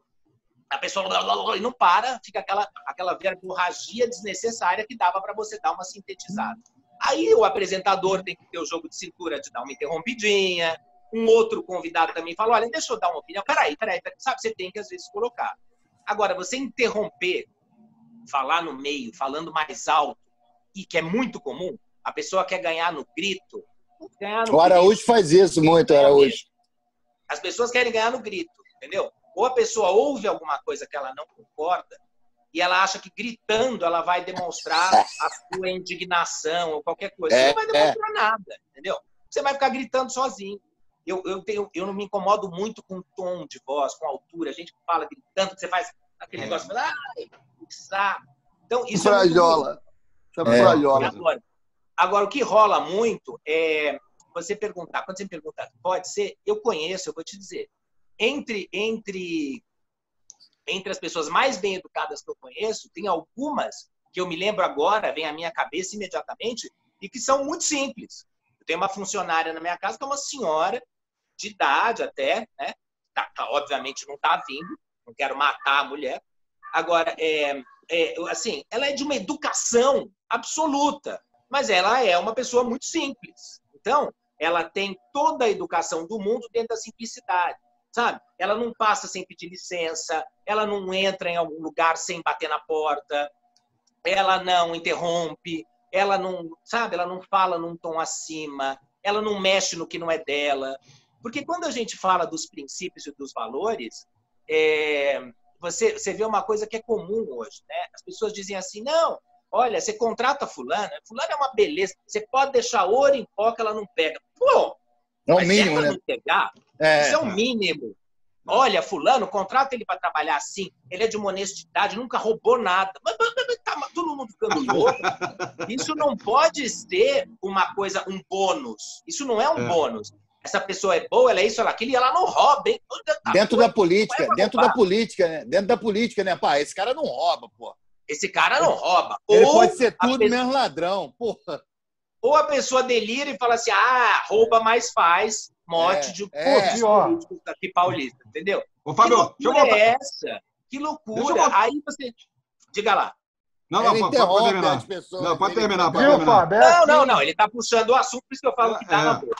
a pessoa e não para, fica aquela, aquela verborragia desnecessária que dava para você dar uma sintetizada. Aí o apresentador tem que ter o jogo de cintura de dar uma interrompidinha. Um outro convidado também fala: olha, deixa eu dar uma opinião. Peraí, peraí, peraí. Sabe, você tem que às vezes colocar. Agora, você interromper, falar no meio, falando mais alto, e que é muito comum, a pessoa quer ganhar no grito. Ganhar no o Araújo grito. faz isso muito, é Araújo. As pessoas querem ganhar no grito, entendeu? Ou a pessoa ouve alguma coisa que ela não concorda, e ela acha que gritando ela vai demonstrar a sua indignação ou qualquer coisa. É, Você não vai demonstrar é. nada, entendeu? Você vai ficar gritando sozinho. Eu, eu, tenho, eu não me incomodo muito com tom de voz, com altura. A gente fala gritando, você faz aquele é. negócio, ai, sabe? Então, isso frajola. é muito... frajola. Agora, agora, o que rola muito é você perguntar, quando você me pergunta, pode ser, eu conheço, eu vou te dizer. Entre, entre entre as pessoas mais bem educadas que eu conheço, tem algumas que eu me lembro agora, vem à minha cabeça imediatamente, e que são muito simples. Eu tenho uma funcionária na minha casa que é uma senhora de idade até, né? Tá, tá, obviamente não está vindo, não quero matar a mulher. Agora, é, é, assim, ela é de uma educação absoluta, mas ela é uma pessoa muito simples. Então, ela tem toda a educação do mundo dentro da simplicidade sabe? Ela não passa sem pedir licença, ela não entra em algum lugar sem bater na porta, ela não interrompe, ela não, sabe? Ela não fala num tom acima, ela não mexe no que não é dela. Porque quando a gente fala dos princípios e dos valores, é, você, você vê uma coisa que é comum hoje, né? As pessoas dizem assim, não, Olha, você contrata fulano, fulano é uma beleza. Você pode deixar ouro em pó que ela não pega. Pô, É o mínimo, né? não pegar? É. Isso é o mínimo. Olha, fulano, contrata ele para trabalhar assim. Ele é de uma honestidade, nunca roubou nada. Mas, mas, mas, tá todo mundo ficando louco. Isso não pode ser uma coisa, um bônus. Isso não é um É. bônus. Essa pessoa é boa, ela é isso, ela é aquilo, e ela não rouba, hein? Tá Dentro doido, da política, é dentro da política, né? Dentro da política, né? Pá, esse cara não rouba, pô. Esse cara não rouba. Ele Ou pode ser tudo pessoa- menos ladrão, porra. Ou a pessoa delira e fala assim: ah, rouba mais faz. Mote É, de é. políticos aqui paulista, entendeu? Ô, Fábio, que deixa eu loucura voltar. é essa? Que loucura. Aí você. Diga lá. Não, não, pode, pode terminar. as pessoas, Não, pode terminar, pode Viu, terminar. Fábio? É Não, não, assim. não. Ele tá puxando o assunto, por isso que eu falo que tá É. na boca.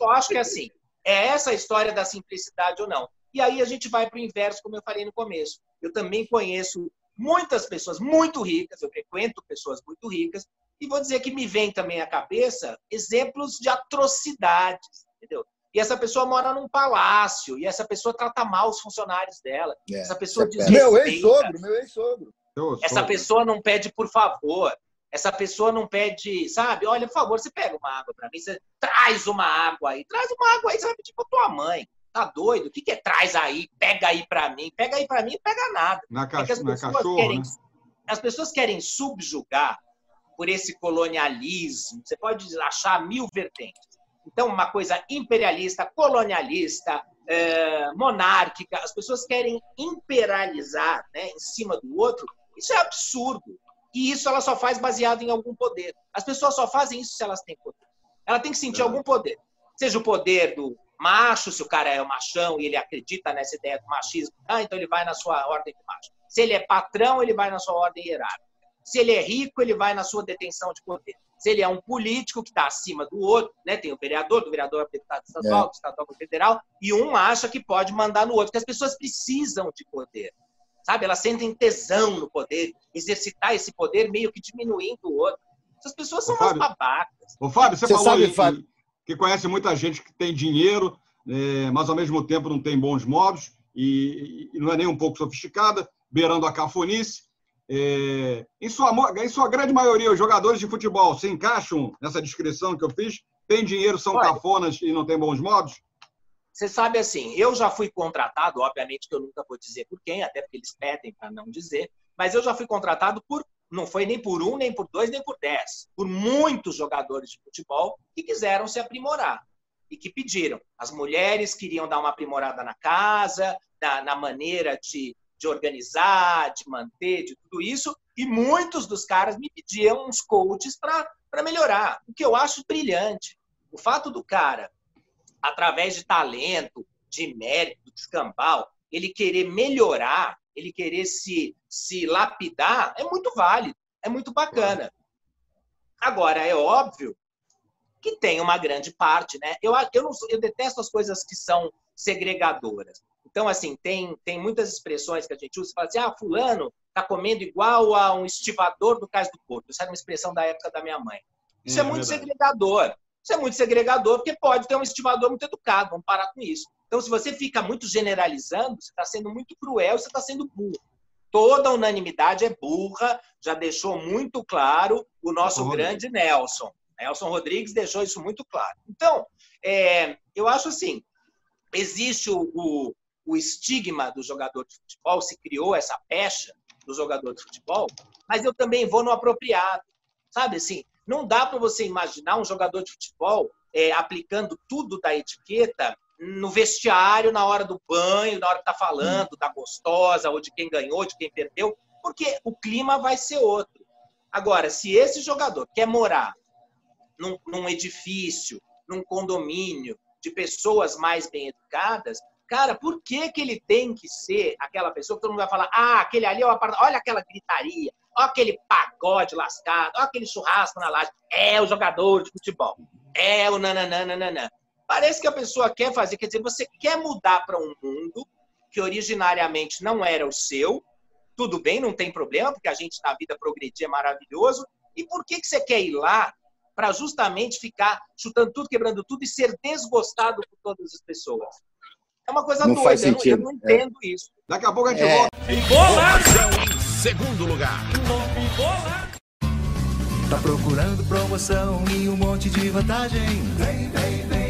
Eu só acho que é assim. É essa a história da simplicidade ou não. E aí a gente vai para o inverso, como eu falei no começo. Eu também conheço muitas pessoas muito ricas, eu frequento pessoas muito ricas, e vou dizer que me vem também à cabeça exemplos de atrocidades, entendeu? E essa pessoa mora num palácio, e essa pessoa trata mal os funcionários dela. É, essa pessoa isso é desrespeita. Meu ex-sogro, meu ex-sogro. Essa pessoa não pede por favor. Essa pessoa não pede, sabe? Olha, por favor, você pega uma água para mim, você traz uma água aí, traz uma água aí, você vai pedir pra tua mãe. Tá doido? O que, que é traz aí, pega aí para mim? Pega aí para mim, não pega nada. Na, É ca... as na pessoas cachorro, querem, né? as pessoas querem subjugar por esse colonialismo. Você pode achar mil vertentes. Então, uma coisa imperialista, colonialista, eh, monárquica, as pessoas querem imperializar né, em cima do outro. Isso é absurdo. E isso ela só faz baseado em algum poder. As pessoas só fazem isso se elas têm poder. Ela tem que sentir algum poder. Seja o poder do macho, se o cara é o machão e ele acredita nessa ideia do machismo, ah, então ele vai na sua ordem de macho. Se ele é patrão, ele vai na sua ordem hierárquica. Se ele é rico, ele vai na sua detenção de poder. Se ele é um político que está acima do outro, né? tem o vereador, do vereador é deputado estadual, É. do estadual federal, e um acha que pode mandar no outro, porque as pessoas precisam de poder. Sabe? Elas sentem tesão no poder, exercitar esse poder meio que diminuindo o outro. Essas pessoas são Ô, umas babacas. Ô, Fábio, você, Você falou sabe, aí Fábio- que conhece muita gente que tem dinheiro, é, mas ao mesmo tempo não tem bons modos e, e não é nem um pouco sofisticada, beirando a cafonice. É, em, sua, em sua grande maioria, os jogadores de futebol se encaixam nessa descrição que eu fiz? Tem dinheiro, são Olha. cafonas e não tem bons modos? Você sabe assim, eu já fui contratado, obviamente que eu nunca vou dizer por quem, até porque eles pedem para não dizer, mas eu já fui contratado por, não foi nem por um, nem por dois, nem por dez, por muitos jogadores de futebol que quiseram se aprimorar e que pediram. As mulheres queriam dar uma aprimorada na casa, na, na maneira de, de organizar, de manter, de tudo isso, e muitos dos caras me pediam uns coaches para melhorar, o que eu acho brilhante. O fato do cara através de talento, de mérito, de escambau, ele querer melhorar, ele querer se, se lapidar, é muito válido, é muito bacana. Agora, é óbvio que tem uma grande parte, né? Eu, eu, não, eu detesto as coisas que são segregadoras. Então, assim, tem, tem muitas expressões que a gente usa, fala assim, ah, fulano tá comendo igual a um estivador do Cais do Porto. Isso era uma expressão da época da minha mãe. Isso é, É muito verdade. segregador. Isso é muito segregador, porque pode ter um estivador muito educado, vamos parar com isso. Então, se você fica muito generalizando, você está sendo muito cruel, você está sendo burro. Toda unanimidade é burra, já deixou muito claro o nosso grande Nelson. Nelson Rodrigues deixou isso muito claro. Então, é, eu acho assim, existe o, o, o estigma do jogador de futebol, se criou essa pecha do jogador de futebol, mas eu também vou no apropriado. Sabe assim, não dá para você imaginar um jogador de futebol é, aplicando tudo da etiqueta no vestiário, na hora do banho, na hora que tá falando da gostosa, ou de quem ganhou, de quem perdeu, porque o clima vai ser outro. Agora, se esse jogador quer morar num, num edifício, num condomínio, de pessoas mais bem educadas, cara, por que, que ele tem que ser aquela pessoa que todo mundo vai falar, ah, aquele ali é o apartamento, olha aquela gritaria, olha aquele pagode lascado, olha aquele churrasco na laje, é o jogador de futebol, é o nananana. Parece que a pessoa quer fazer, quer dizer, você quer mudar para um mundo que originariamente não era o seu, tudo bem, não tem problema, porque a gente na vida progredir é maravilhoso, e por que, que você quer ir lá para justamente ficar chutando tudo, quebrando tudo e ser desgostado por todas as pessoas? É uma coisa Não doida, faz eu não- eu sentido, não é. entendo isso. Daqui a pouco a gente É. volta. Informação em segundo lugar. Tá procurando promoção e um monte de vantagem? Vem, vem, vem,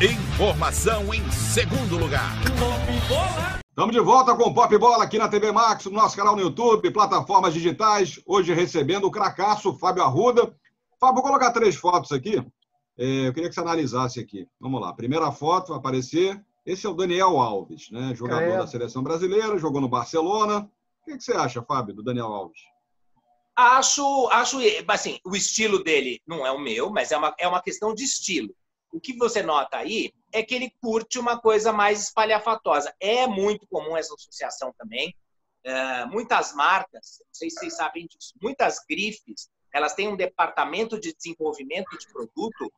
Informação em segundo lugar. Estamos de volta com o Pop Bola aqui na TV Max, no nosso canal no YouTube, plataformas digitais. Hoje recebendo o cracaço Fábio Arruda. Fábio, vou colocar três fotos aqui. É, eu queria que você analisasse aqui. Vamos lá. Primeira foto vai aparecer. Esse é o Daniel Alves, né? jogador É. da seleção brasileira, jogou no Barcelona. O que que você acha, Fábio, do Daniel Alves? Acho, acho, assim, o estilo dele não é o meu, mas é uma, é uma questão de estilo. O que você nota aí é que ele curte uma coisa mais espalhafatosa. É muito comum essa associação também. É, muitas marcas, não sei se vocês sabem disso, muitas grifes, elas têm um departamento de desenvolvimento de produto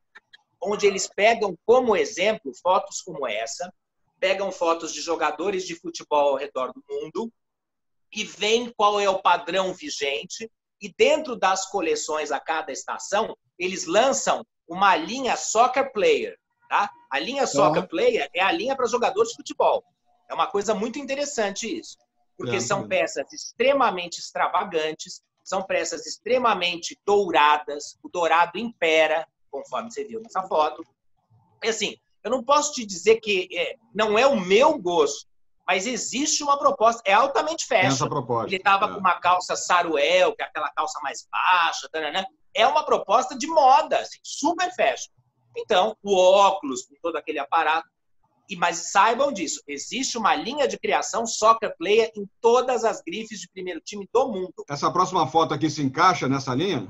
onde eles pegam como exemplo fotos como essa, pegam fotos de jogadores de futebol ao redor do mundo e veem qual é o padrão vigente e dentro das coleções a cada estação, eles lançam uma linha Soccer Player. Tá? A linha Soccer Player é a linha para jogadores de futebol. É uma coisa muito interessante isso. Porque É, são também. peças extremamente extravagantes, são peças extremamente douradas, o dourado impera, conforme você viu nessa foto. E assim, eu não posso te dizer que é, não é o meu gosto, mas existe uma proposta, é altamente fashion. essa proposta. Ele estava é. com uma calça saruel, que é aquela calça mais baixa, tananã. é uma proposta de moda, assim, super fashion. Então, o óculos, com todo aquele aparato. E, mas saibam disso, existe uma linha de criação soccer player em todas as grifes de primeiro time do mundo. Essa próxima foto aqui se encaixa nessa linha?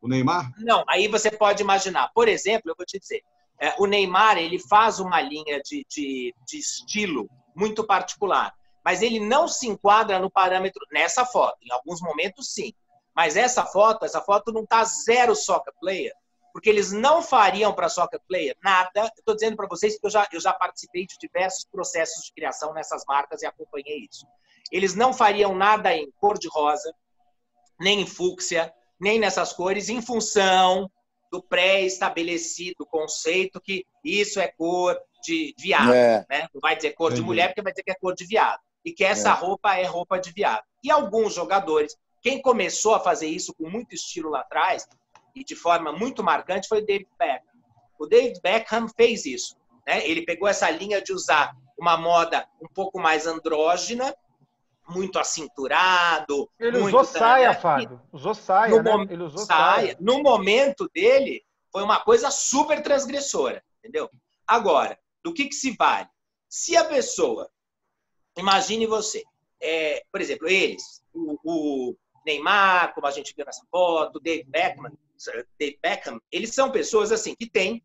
O Neymar? Não, aí você pode imaginar. Por exemplo, eu vou te dizer, é, o Neymar ele faz uma linha de, de, de estilo muito particular, mas ele não se enquadra no parâmetro nessa foto. Em alguns momentos, sim. Mas essa foto, essa foto não está zero soccer player, porque eles não fariam para soccer player nada. Estou dizendo para vocês que eu já, eu já participei de diversos processos de criação nessas marcas e acompanhei isso. Eles não fariam nada em cor de rosa, nem em fúcsia, nem nessas cores, em função do pré-estabelecido conceito que isso é cor de viado. É. Né? Não vai dizer cor de mulher, porque vai dizer que é cor de viado. E que essa É. roupa é roupa de viado. E alguns jogadores, quem começou a fazer isso com muito estilo lá atrás, e de forma muito marcante, foi o David Beckham. O David Beckham fez isso. Né? Ele pegou essa linha de usar uma moda um pouco mais andrógena, muito acinturado. Ele muito usou saia, tananã, Fábio. Usou saia, no né? mom- Ele usou saia. saia. No momento dele, foi uma coisa super transgressora, entendeu? Agora, do que, que se vale? Se a pessoa, imagine você, é, por exemplo, eles, o, o Neymar, como a gente viu nessa foto, o Beckham, David Beckham, eles são pessoas assim que têm,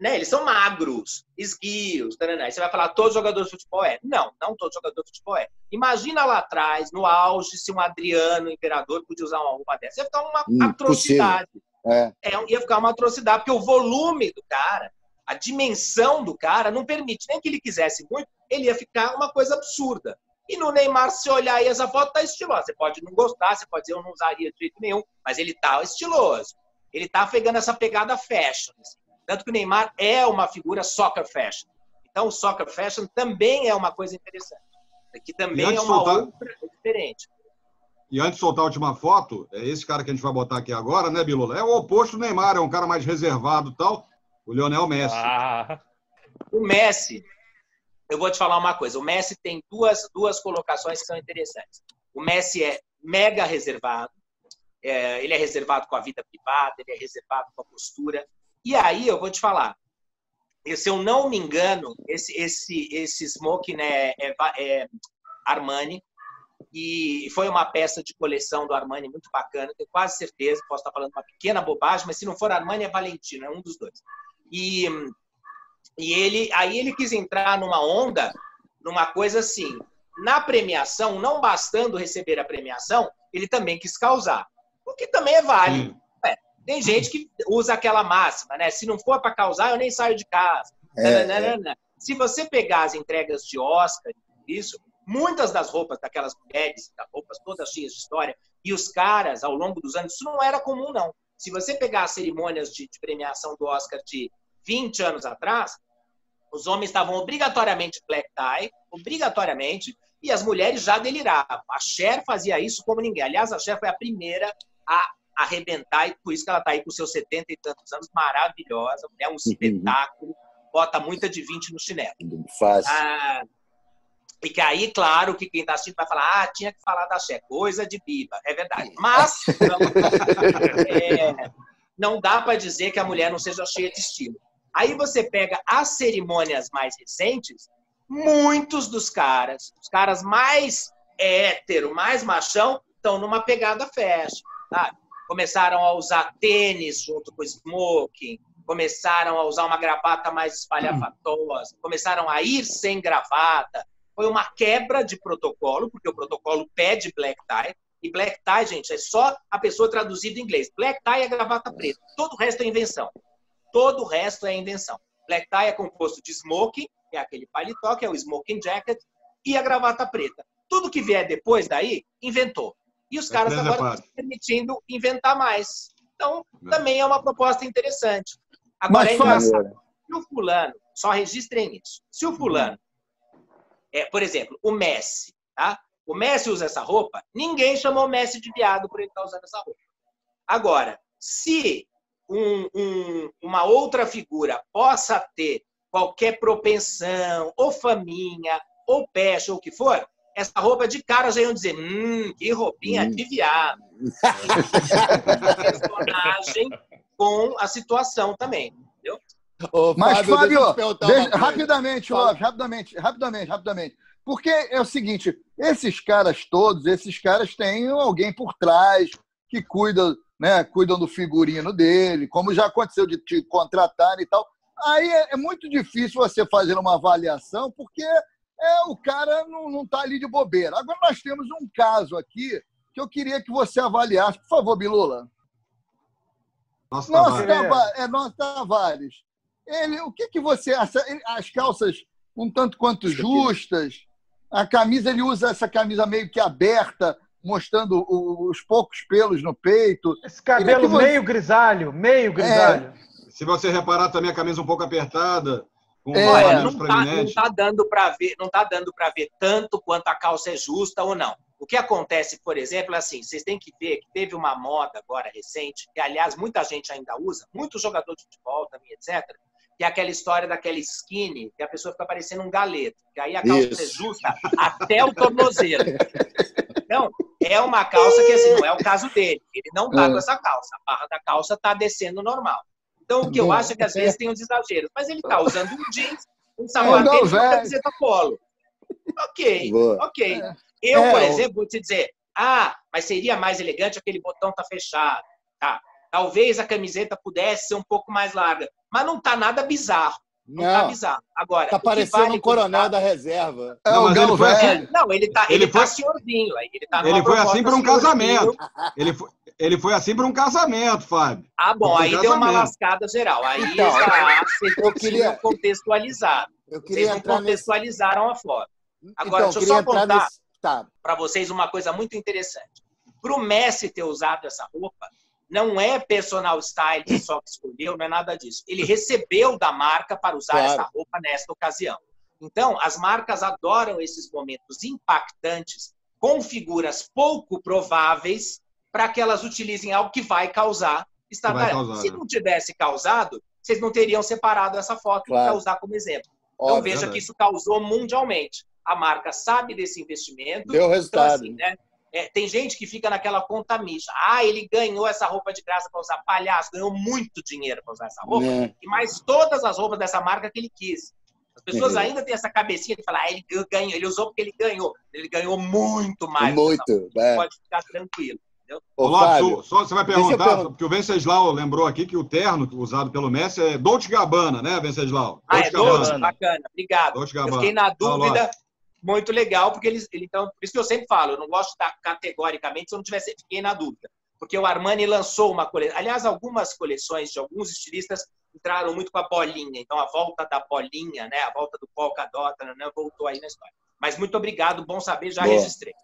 né? Eles são magros, esguios, taraná. Aí você vai falar, todo jogador de futebol é? Não, não todo jogador de futebol é. Imagina lá atrás, no auge, se um Adriano, imperador, podia usar uma roupa dessa. Ia ficar uma Impossível. atrocidade. É. É, ia ficar uma atrocidade, porque o volume do cara, a dimensão do cara, não permite nem que ele quisesse muito, ele ia ficar uma coisa absurda. E no Neymar, se olhar aí essa foto, tá estilosa. Você pode não gostar, você pode dizer eu não usaria de jeito nenhum, mas ele tá estiloso. Ele tá pegando essa pegada fashion. assim. Tanto que o Neymar é uma figura soccer fashion. Então, o soccer fashion também é uma coisa interessante. Que também é uma soltar- outra diferente. E antes de soltar a última foto, é esse cara que a gente vai botar aqui agora, né, Bilula? É o oposto do Neymar, é um cara mais reservado e tal. O Lionel Messi. Ah, O Messi, eu vou te falar uma coisa. O Messi tem duas, duas colocações que são interessantes. O Messi é mega reservado. é, ele é reservado com a vida privada, ele é reservado com a postura. E aí eu vou te falar. Se eu não me engano, esse, esse, esse smoking é, é, é Armani. E foi uma peça de coleção do Armani muito bacana, tenho quase certeza. Posso estar falando uma pequena bobagem, mas se não for Armani, é Valentino, é um dos dois. E, e ele, aí ele quis entrar numa onda, numa coisa assim. Na premiação, não bastando receber a premiação, ele também quis causar. O que também é válido. É, Tem gente que usa aquela máxima, né? Se não for para causar, eu nem saio de casa. É, Nananana. Se você pegar as entregas de Oscar, isso, muitas das roupas daquelas mulheres, das roupas todas cheias de história, e os caras, ao longo dos anos, isso não era comum, não. Se você pegar as cerimônias de, de premiação do Oscar de 20 anos atrás, os homens estavam obrigatoriamente black tie, obrigatoriamente, e as mulheres já deliravam. A Cher fazia isso como ninguém. Aliás, a Cher foi a primeira a arrebentar, e por isso que ela está aí com seus 70 e tantos anos, maravilhosa, é um espetáculo, bota muita de 20 no chinelo. Fácil. Ah, e que aí, claro, que quem está assistindo vai falar, ah, tinha que falar da Cher, coisa de biba. É verdade. Mas não, é, não dá para dizer que a mulher não seja cheia de estilo. Aí você pega as cerimônias mais recentes, muitos dos caras, os caras mais hétero, mais machão, estão numa pegada fashion, sabe? Começaram a usar tênis junto com smoking, começaram a usar uma gravata mais espalhafatosa, começaram a ir sem gravata. Foi uma quebra de protocolo, porque o protocolo pede black tie, e black tie, gente, é só a pessoa traduzida em inglês. Black tie é gravata preta. Todo o resto é invenção. Todo o resto é invenção. Black tie é composto de smoking, que é aquele paletó, que é o smoking jacket, e a gravata preta. Tudo que vier depois daí, inventou. E os caras agora estão se permitindo inventar mais. Então, também é uma proposta interessante. Agora, Mas, é engraçado. Se o fulano, só registrem isso. Se o fulano, é, por exemplo, o Messi, tá? O Messi usa essa roupa, ninguém chamou o Messi de viado por ele estar usando essa roupa. Agora, se um- um- uma outra figura possa ter qualquer propensão, ou faminha, ou peste, ou o que for, essa roupa de cara já iam dizer, hum, que roupinha de viado. personagem com a situação também, entendeu? Mas, Fábio, Fábio, deixa- rapidamente. Lopes, rapidamente, rapidamente, rapidamente. Porque é o seguinte, esses caras todos, esses caras têm alguém por trás que cuida, né, cuidam do figurino dele, como já aconteceu de te contratar e tal. Aí é, é muito difícil você fazer uma avaliação, porque é, o cara não está ali de bobeira. Agora nós temos um caso aqui que eu queria que você avaliasse. Por favor, Bilula. Nossa, Nossa, Tavares. Tava- é Nossa Tavares. Ele, o que, que você acha? As calças um tanto quanto justas, a camisa, ele usa essa camisa meio que aberta, mostrando o- os poucos pelos no peito. Esse cabelo você- meio grisalho, meio grisalho. Se você reparar também a camisa um pouco apertada, com É, Olha, não tá, não tá dando para ver, não tá dando para ver tanto quanto a calça é justa ou não. O que acontece, por exemplo, é assim, vocês têm que ver que teve uma moda agora recente, que aliás muita gente ainda usa, muitos jogadores de futebol também, etc, que é aquela história daquela skinny, que a pessoa fica parecendo um galeto, que aí a calça Isso. é justa até o tornozelo. Então, é uma calça que assim, não é o caso dele. Ele não tá É. com essa calça. A barra da calça tá descendo normal. Então, o que eu acho é que às vezes tem uns exageros. Mas ele tá usando um jeans, um É, sapatênis não, e uma camiseta polo. Ok, Boa. ok. É. Eu, É, por exemplo, vou te dizer, ah, mas seria mais elegante aquele botão tá fechado. Tá. Talvez a camiseta pudesse ser um pouco mais larga. Mas não tá nada bizarro. Não, tá Não, bizarro. Agora, tá parecendo vale um coronel da reserva. É Não, o Galo foi assim- Velho. Não, ele tá, Ele ele foi- tá senhorzinho. aí Ele, tá Ele foi assim para um senhorzinho. casamento. Ele foi, ele foi assim para um casamento, Fábio. Ah, bom, Foi aí deu uma lascada geral. Aí Então, já vocês eu queria- contextualizar. Eu Vocês queria não entrar nesse. contextualizaram a foto. Agora, então, deixa eu só contar nesse. Tá. para vocês uma coisa muito interessante. Para o Messi ter usado essa roupa, não é personal style só que escolheu, não é nada disso. Ele recebeu da marca para usar Claro. essa roupa nesta ocasião. Então, as marcas adoram esses momentos impactantes, com figuras pouco prováveis, para que elas utilizem algo que vai causar estardalhaço. causar, Se né? não tivesse causado, vocês não teriam separado essa foto Claro. para usar como exemplo. Então, Óbvio, veja verdade. que isso causou mundialmente. A marca sabe desse investimento. Deu Então, resultado. assim, né? É, tem gente que fica naquela conta mista. Ah, ele ganhou essa roupa de graça para usar. Palhaço, ganhou muito dinheiro para usar essa roupa. Né? E mais todas as roupas dessa marca que ele quis. As pessoas Uhum. ainda têm essa cabecinha de falar, ah, ele ganhou, ele usou porque ele ganhou. Ele ganhou muito mais. Muito. é. Pode ficar tranquilo. Ô, Lopes, o- só você vai eu perguntar, perguntar. porque o Venceslau lembrou aqui que o terno usado pelo Messi é Dolce Gabbana, né, Venceslau? Ah, é Gabbana. doce? Bacana. Obrigado. Dolce Eu Gabbana. fiquei na dúvida. Muito legal, porque eles. ele- Então, por isso que eu sempre falo, eu não gosto de dar categoricamente se eu não tivesse. Fiquei na dúvida. porque o Armani lançou uma coleção. Aliás, algumas coleções de alguns estilistas entraram muito com a bolinha. Então, a volta da bolinha, né? a volta do polka dot, né? voltou aí na história. Mas muito obrigado, bom saber, já Boa. registrei.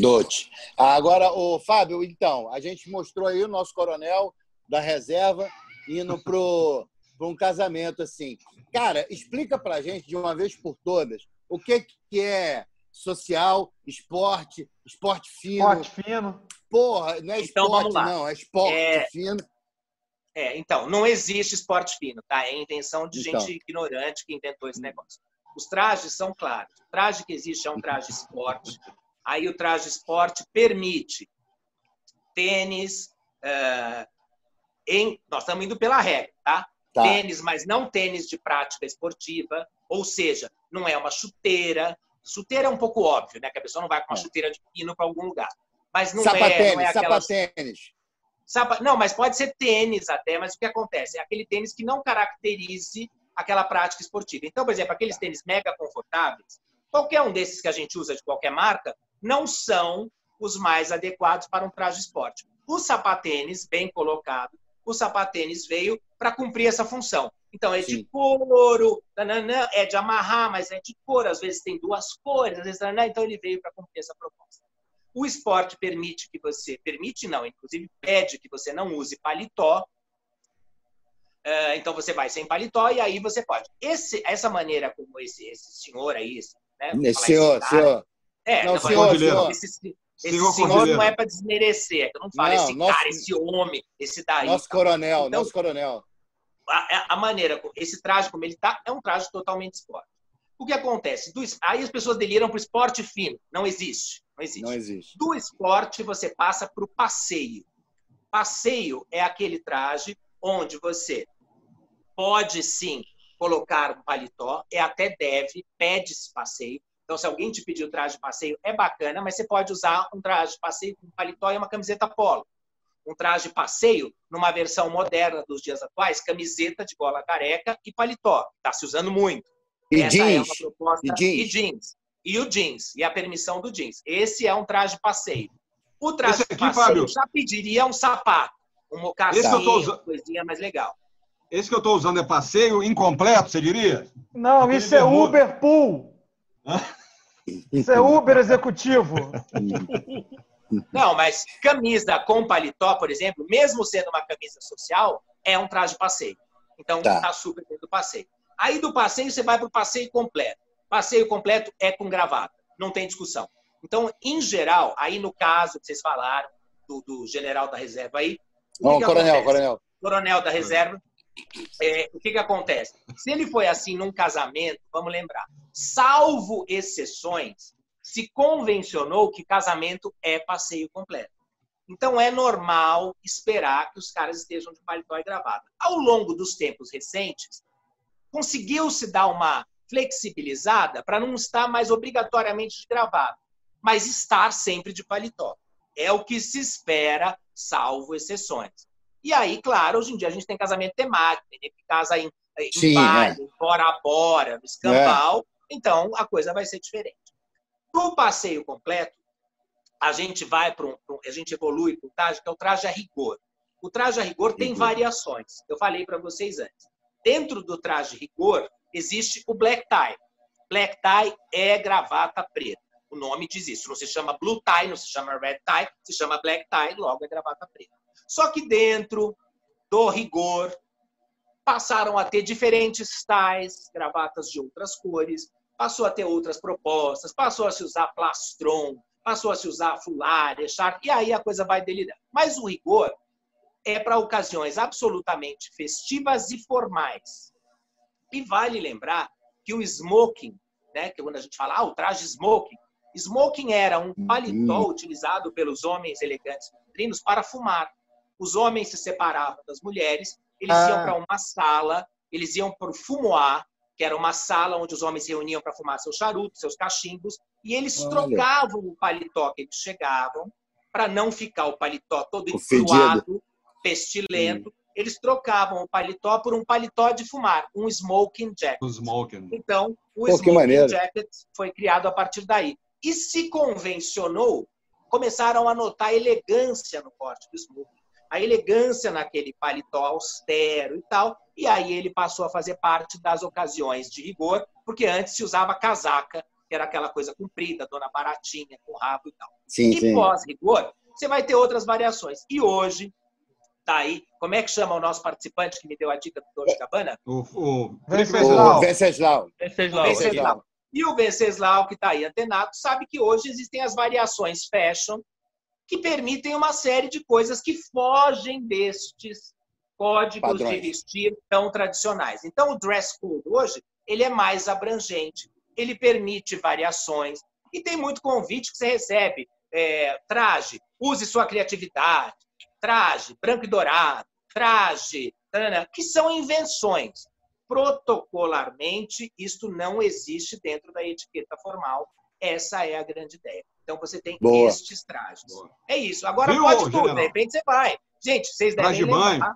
Dote. Agora, o Fábio, então, a gente mostrou aí o nosso coronel da reserva indo pro, pro um casamento assim. Cara, explica pra gente de uma vez por todas o que que é social, esporte, esporte fino. Esporte fino. Porra, não é Então, esporte, não, é esporte É, fino. É, então, não existe esporte fino, tá? É invenção de Então. gente ignorante que inventou esse negócio. Os trajes são claros. O traje que existe é um traje esporte. Aí o traje esporte permite tênis. eh, em, nós estamos indo pela regra, tá? Tá. Tênis, mas não tênis de prática esportiva. Ou seja, não é uma chuteira. Chuteira é um pouco óbvio, né? Que a pessoa não vai com uma chuteira de pino para algum lugar. Mas não é, não é aquela sapatênis. Sapa- Não, mas pode ser tênis até, mas o que acontece? É aquele tênis que não caracterize aquela prática esportiva. Então, por exemplo, aqueles tênis mega confortáveis, qualquer um desses que a gente usa de qualquer marca, não são os mais adequados para um traje esporte. O sapatênis, bem colocado, o sapatênis veio para cumprir essa função. Então, é de couro, nananã, é de amarrar, mas é de couro, às vezes tem duas cores, às vezes, nananã, então ele veio para cumprir essa proposta. O esporte permite que você, permite não, inclusive pede que você não use paletó. Eh, Então você vai sem paletó e aí você pode. Esse, essa maneira como esse, esse senhor aí, né, Senhor, senhor. É, Não, não, senhor, senhor. Esse, esse Senhor não é para desmerecer, é eu não falo Não, esse nosso- cara, esse homem, esse daí. Nosso tal. coronel, Então, nosso coronel. a, a maneira, esse traje como ele tá, é um traje totalmente esporte. O que acontece? Do aí as pessoas deliram para o esporte fino. Não existe. Não existe. Não existe. Do esporte, você passa para o passeio. Passeio é aquele traje onde você pode sim colocar um paletó, é até deve, pede esse passeio. Então, se alguém te pedir o traje de passeio, é bacana, mas você pode usar um traje de passeio com paletó e uma camiseta polo. Um traje de passeio, numa versão moderna dos dias atuais, camiseta de gola careca e paletó. Está se usando muito. E Essa é jeans. uma proposta. E jeans. E jeans. E o jeans. E a permissão do jeans. Esse é um traje de passeio. O traje Esse de aqui, passeio Fábio. já pediria um sapato, um Esse mocassim, que eu tô usando- coisinha mais legal. Esse que eu estou usando é passeio incompleto, você diria? Não, Aquele isso é. Uber Pool. Isso é Uber executivo. Não, mas camisa com paletó, por exemplo, mesmo sendo uma camisa social, é um traje de passeio. Então, Tá. está super dentro do passeio. Aí do passeio, você vai para o passeio completo. Passeio completo é com gravata, não tem discussão. Então, em geral, aí no caso que vocês falaram, do, do general da reserva aí. Não, coronel, acontece? coronel. coronel da reserva, é, o que, que acontece? Se ele foi assim num casamento, vamos lembrar, salvo exceções, se convencionou que casamento é passeio completo. Então é normal esperar que os caras estejam de paletó e gravata. Ao longo dos tempos recentes, conseguiu-se dar uma flexibilizada para não estar mais obrigatoriamente de gravata, mas estar sempre de paletó. É o que se espera, salvo exceções. E aí, claro, hoje em dia a gente tem casamento temático, tem que casa em, em Sim, baile, em bora a bora, no escambau, então a coisa vai ser diferente. Para o passeio completo, a gente vai para um, a gente evolui para o traje, que é o traje a rigor. O traje a rigor tem variações. Eu falei para vocês antes. Dentro do traje rigor existe o black tie. Black tie é gravata preta. O nome diz isso. Não se chama blue tie, não se chama red tie, se chama black tie, logo é gravata preta. Só que dentro do rigor passaram a ter diferentes styles, gravatas de outras cores, passou a ter outras propostas, passou a se usar plastron, passou a se usar fular, echarpe, e aí a coisa vai delirando. Mas o rigor é para ocasiões absolutamente festivas e formais. E vale lembrar que o smoking, né, que quando a gente fala, ah, o traje smoking, smoking era um paletó utilizado pelos homens elegantes londrinos para fumar. Os homens se separavam das mulheres, eles Ah. iam para uma sala, eles iam para o fumoir, que era uma sala onde os homens se reuniam para fumar seus charutos, seus cachimbos, e eles Olha. trocavam o paletó que eles chegavam, para não ficar o paletó todo O fedido. enfluado, pestilento, eles trocavam o paletó por um paletó de fumar, um smoking jacket. O smoking. Então, o Pô, smoking jacket foi criado a partir daí. E se convencionou começaram a notar a elegância no corte do Smoking, a elegância naquele paletó austero e tal, e aí ele passou a fazer parte das ocasiões de rigor, porque antes se usava casaca, que era aquela coisa comprida, dona baratinha, com rabo e tal. Sim, e pós-rigor, você vai ter outras variações. E hoje, tá aí, como é que chama o nosso participante que me deu a dica do Dolce Gabbana? O, o O Venceslau. Venceslau. Venceslau. Venceslau. E o Venceslau, que está aí antenado, sabe que hoje existem as variações fashion que permitem uma série de coisas que fogem destes códigos de Padrões. vestir tão tradicionais. Então, o dress code hoje ele é mais abrangente, ele permite variações e tem muito convite que você recebe. É, traje, use sua criatividade, traje, branco e dourado, traje, que são invenções protocolarmente, isto não existe dentro da etiqueta formal. Essa é a grande ideia. Então, você tem Boa. estes trajes. É isso. Agora Viu, pode tudo, de repente você vai. Gente, vocês devem de banho. lembrar,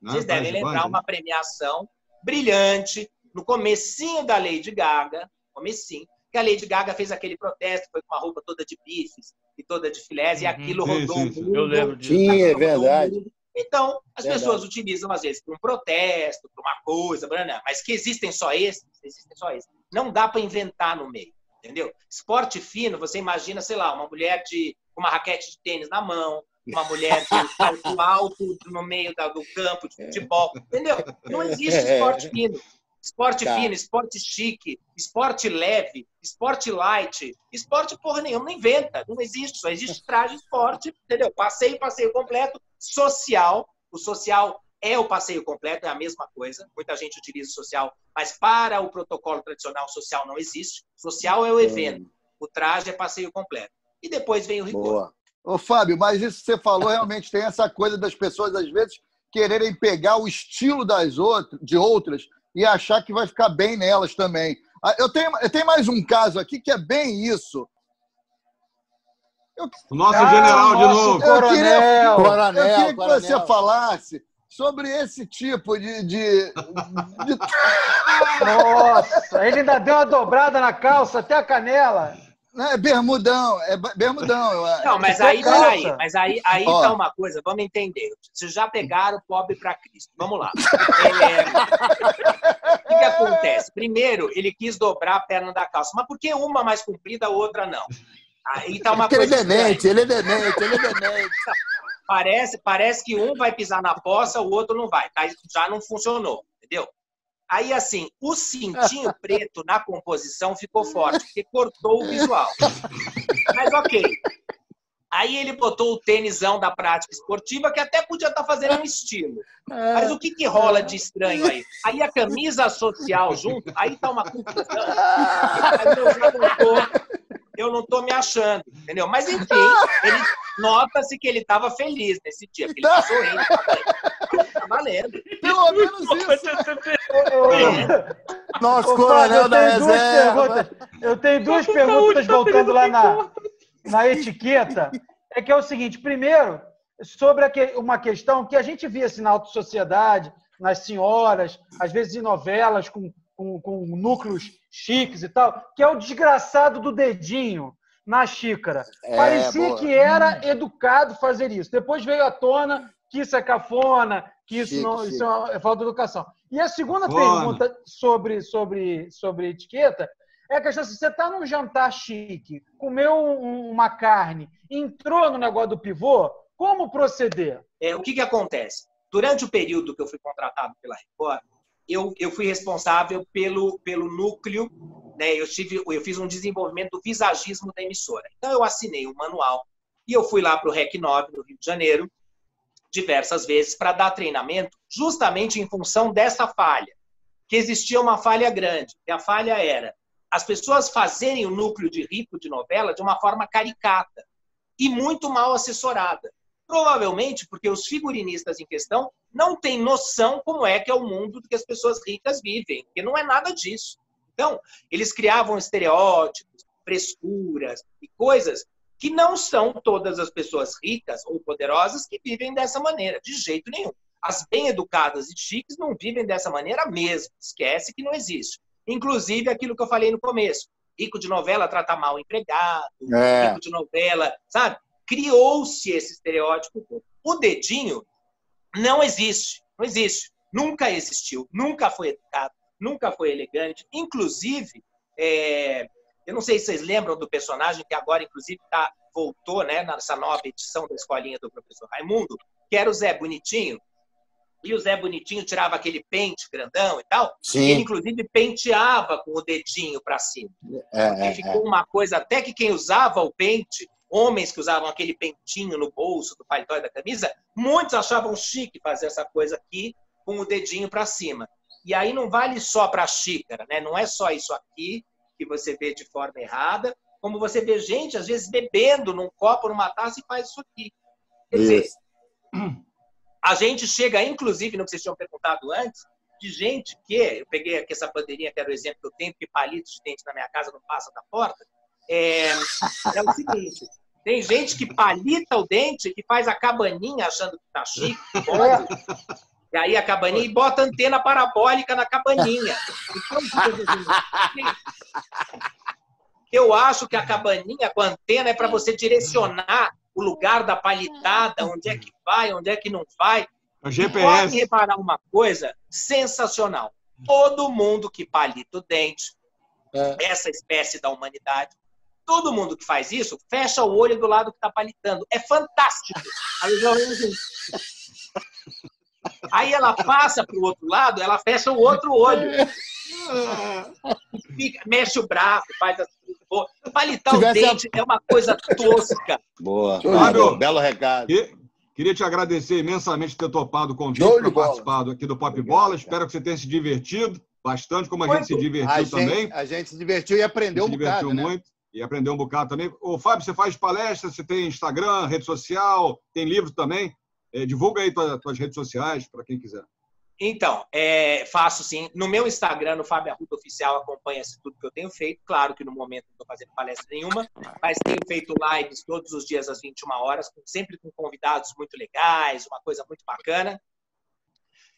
Né? vocês devem de lembrar banho. uma premiação brilhante no comecinho da Lady Gaga, comecinho, que a Lady Gaga fez aquele protesto, foi com uma roupa toda de bifes e toda de filés, e aquilo Sim, rodou sim, o sim. mundo. Eu lembro disso. Sim, é verdade. Então, as Verdade. pessoas utilizam, às vezes, para um protesto, para uma coisa, mas que existem só esses, existem só esses. Não dá para inventar no meio, entendeu? Esporte fino, você imagina, sei lá, uma mulher de com uma raquete de tênis na mão, uma mulher de salto alto no meio da- do campo de futebol, entendeu? Não existe esporte fino. Esporte Tá. fino, esporte chique, esporte leve, esporte light, esporte porra nenhuma, não inventa, não existe, só existe traje esporte, entendeu? Passeio, passeio completo, social, o social é o passeio completo, é a mesma coisa, muita gente utiliza o social, mas para o protocolo tradicional, social não existe, social é o evento, o traje é passeio completo. E depois vem o rigor. Boa. Ô, Fábio, mas isso que você falou realmente tem essa coisa das pessoas, às vezes, quererem pegar o estilo das outras, de outras e achar que vai ficar bem nelas também. Ah, Eu tenho, eu tenho mais um caso aqui que é bem isso. O nosso Ah, general de nosso novo. Eu queria, Coronel. Coronel, eu queria que coronel. você falasse sobre esse tipo de. de, de- Nossa, ele ainda deu uma dobrada na calça até a canela. né, bermudão, é bermudão. eu acho. Não, mas é aí, peraí, mas aí, aí Ó. tá uma coisa, vamos entender. Vocês já pegaram o pobre para Cristo. Vamos lá. É, O que, que acontece? Primeiro, ele quis dobrar a perna da calça. Mas por que uma mais comprida, a outra não? Aí tá uma Porque ele é coisa. demente, ele é demente, ele é demente. Parece, parece que um vai pisar na poça, o outro não vai. Tá? Já não funcionou, entendeu? Aí, assim, o cintinho preto na composição ficou forte, porque cortou o visual. Mas ok. Aí ele botou o tênisão da prática esportiva, que até podia estar fazendo um estilo. Mas o que, que rola de estranho aí? Aí a camisa social junto, aí tá uma confusão. Aí eu já não tô, eu não tô me achando, entendeu? Mas enfim, ele nota-se que ele estava feliz nesse dia, porque ele passou rindo. Tá valendo. Pelo menos isso. Nosso Ô, coronel da eu tenho duas reserva. perguntas. Eu tenho duas perguntas voltando lá na, na etiqueta. É que é o seguinte: primeiro, sobre uma questão que a gente via assim, na alta sociedade, nas senhoras, às vezes em novelas com, com, com núcleos chiques e tal, que é o desgraçado do dedinho na xícara. É, Parecia boa. que era educado fazer isso. Depois veio à tona que isso é cafona, que isso, Chique, não, chique. isso é uma- é falta de educação. E a segunda pergunta sobre, sobre, sobre etiqueta é a questão se você está num jantar chique, comeu um- uma carne, entrou no negócio do pivô, como proceder? É, o que, que acontece? Durante o período que eu fui contratado pela Record, eu, eu fui responsável pelo, pelo núcleo, né? eu, tive, eu fiz um desenvolvimento do visagismo da emissora. Então, eu assinei um manual e eu fui lá para o REC 9, no Rio de Janeiro, diversas vezes, para dar treinamento, justamente em função dessa falha, que existia uma falha grande. E a falha era as pessoas fazerem o núcleo de rico de novela de uma forma caricata e muito mal assessorada. Provavelmente porque os figurinistas em questão não têm noção como é que é o mundo que as pessoas ricas vivem, porque não é nada disso. Então, eles criavam estereótipos, frescuras e coisas que não são todas as pessoas ricas ou poderosas que vivem dessa maneira, de jeito nenhum. As bem educadas e chiques não vivem dessa maneira mesmo, esquece que não existe. Inclusive aquilo que eu falei no começo, Rico de novela trata mal o empregado, É. rico de novela, sabe? Criou-se esse estereótipo. O dedinho não existe, não existe. Nunca existiu, nunca foi educado, nunca foi elegante. Inclusive, é, eu não sei se vocês lembram do personagem que agora, inclusive, tá, voltou né, nessa nova edição da escolinha do professor Raimundo, que era o Zé Bonitinho. E o Zé Bonitinho tirava aquele pente grandão e tal. Sim. E ele, inclusive, penteava com o dedinho para cima. É, Porque é, ficou é. uma coisa, até que quem usava o pente, homens que usavam aquele pentinho no bolso do paletó e da camisa, muitos achavam chique fazer essa coisa aqui com o dedinho para cima. E aí não vale só para a xícara, né? Não é só isso aqui que você vê de forma errada, como você vê gente, às vezes, bebendo num copo, numa taça e faz isso aqui. Quer dizer, Isso. a gente chega, inclusive, no que vocês tinham perguntado antes, de gente que, eu peguei aqui essa bandeirinha, que era o exemplo que eu tenho, porque palitos de dente na minha casa não passa da porta, é, é o seguinte, tem gente que palita o dente, que faz a cabaninha achando que tá chique, pode, e aí a cabaninha e bota antena parabólica na cabaninha. Então, eu acho que a cabaninha com a antena é para você direcionar o lugar da palitada, onde é que vai, onde é que não vai. É o E GPS. Pode reparar uma coisa sensacional. Todo mundo que palita o dente, essa espécie da humanidade, todo mundo que faz isso, fecha o olho do lado que está palitando. É fantástico. Aí, assim. Aí ela passa para o outro lado, ela fecha o outro olho. Fica- mexe o braço, faz assim. Palitar Tivesse o a- dente é uma coisa tosca. Boa. Fábio, Belo recado. que- Queria te agradecer imensamente por ter topado o convite para bola. participar aqui do Pop Bola. Espero que você tenha se divertido bastante, como a gente se divertiu a gente, também. A gente se divertiu e aprendeu se um divertiu bocado, né? E aprendeu um bocado também. Ô, Fábio, você faz palestras, você tem Instagram, rede social, tem livro também. É, divulga aí tuas, tuas redes sociais para quem quiser. Então, é, faço sim. No meu Instagram, no Fábio Arruda Oficial, acompanha-se tudo que eu tenho feito. Claro que no momento não estou fazendo palestra nenhuma, mas tenho feito lives todos os dias às 21 horas, sempre com convidados muito legais, uma coisa muito bacana.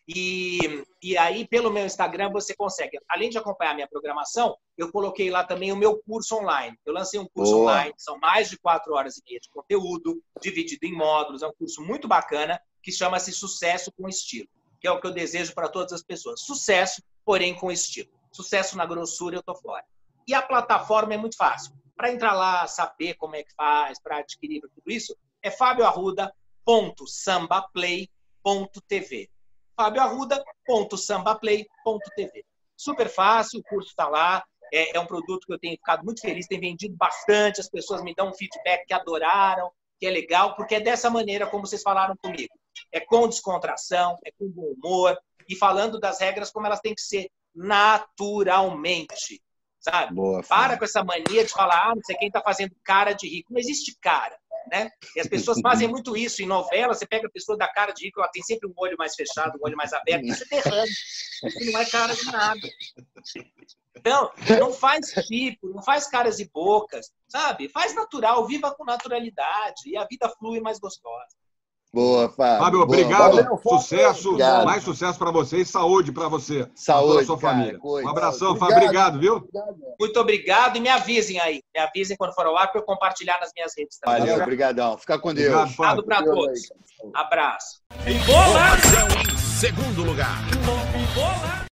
E, e aí, pelo meu Instagram, você consegue, além de acompanhar minha programação, eu coloquei lá também o meu curso online. Eu lancei um curso Boa. online, são mais de quatro horas e meia de conteúdo, dividido em módulos. É um curso muito bacana que chama-se Sucesso com Estilo, que é o que eu desejo para todas as pessoas. Sucesso, porém com estilo. Sucesso na grossura, eu tô fora. E a plataforma é muito fácil. Para entrar lá, saber como é que faz, para adquirir tudo isso, é fabioarruda.sambaplay.tv fabioarruda.sambaplay.tv Super fácil, o curso está lá. É, é um produto que eu tenho ficado muito feliz, tem vendido bastante, as pessoas me dão um feedback que adoraram, que é legal, porque é dessa maneira como vocês falaram comigo. É com descontração, é com bom humor, e falando das regras como elas têm que ser naturalmente, sabe? Boa, Para com essa mania de falar, ah, não sei quem está fazendo cara de rico. Não existe cara, né? E as pessoas fazem muito isso. Em novela, você pega a pessoa da cara de rico, ela tem sempre um olho mais fechado, um olho mais aberto. Isso é derrame. Isso não é cara de nada. Então, não faz tipo, não faz caras e bocas, sabe? Faz natural, viva com naturalidade e a vida flui mais gostosa. Boa, Fábio. Fábio, Boa. obrigado. Valeu, Fábio. sucesso, Obrigado. mais sucesso para você e saúde para você. pra Saúde, toda a sua cara, família. cuide. Um abração, Obrigado. Fábio. Obrigado, viu? Muito obrigado e me avisem aí. Me avisem quando for ao ar para eu compartilhar nas minhas redes também. Valeu, obrigadão. Fica com Deus. Obrigado, Fábio. Obrigado para todos. Abraço. Informação em segundo lugar.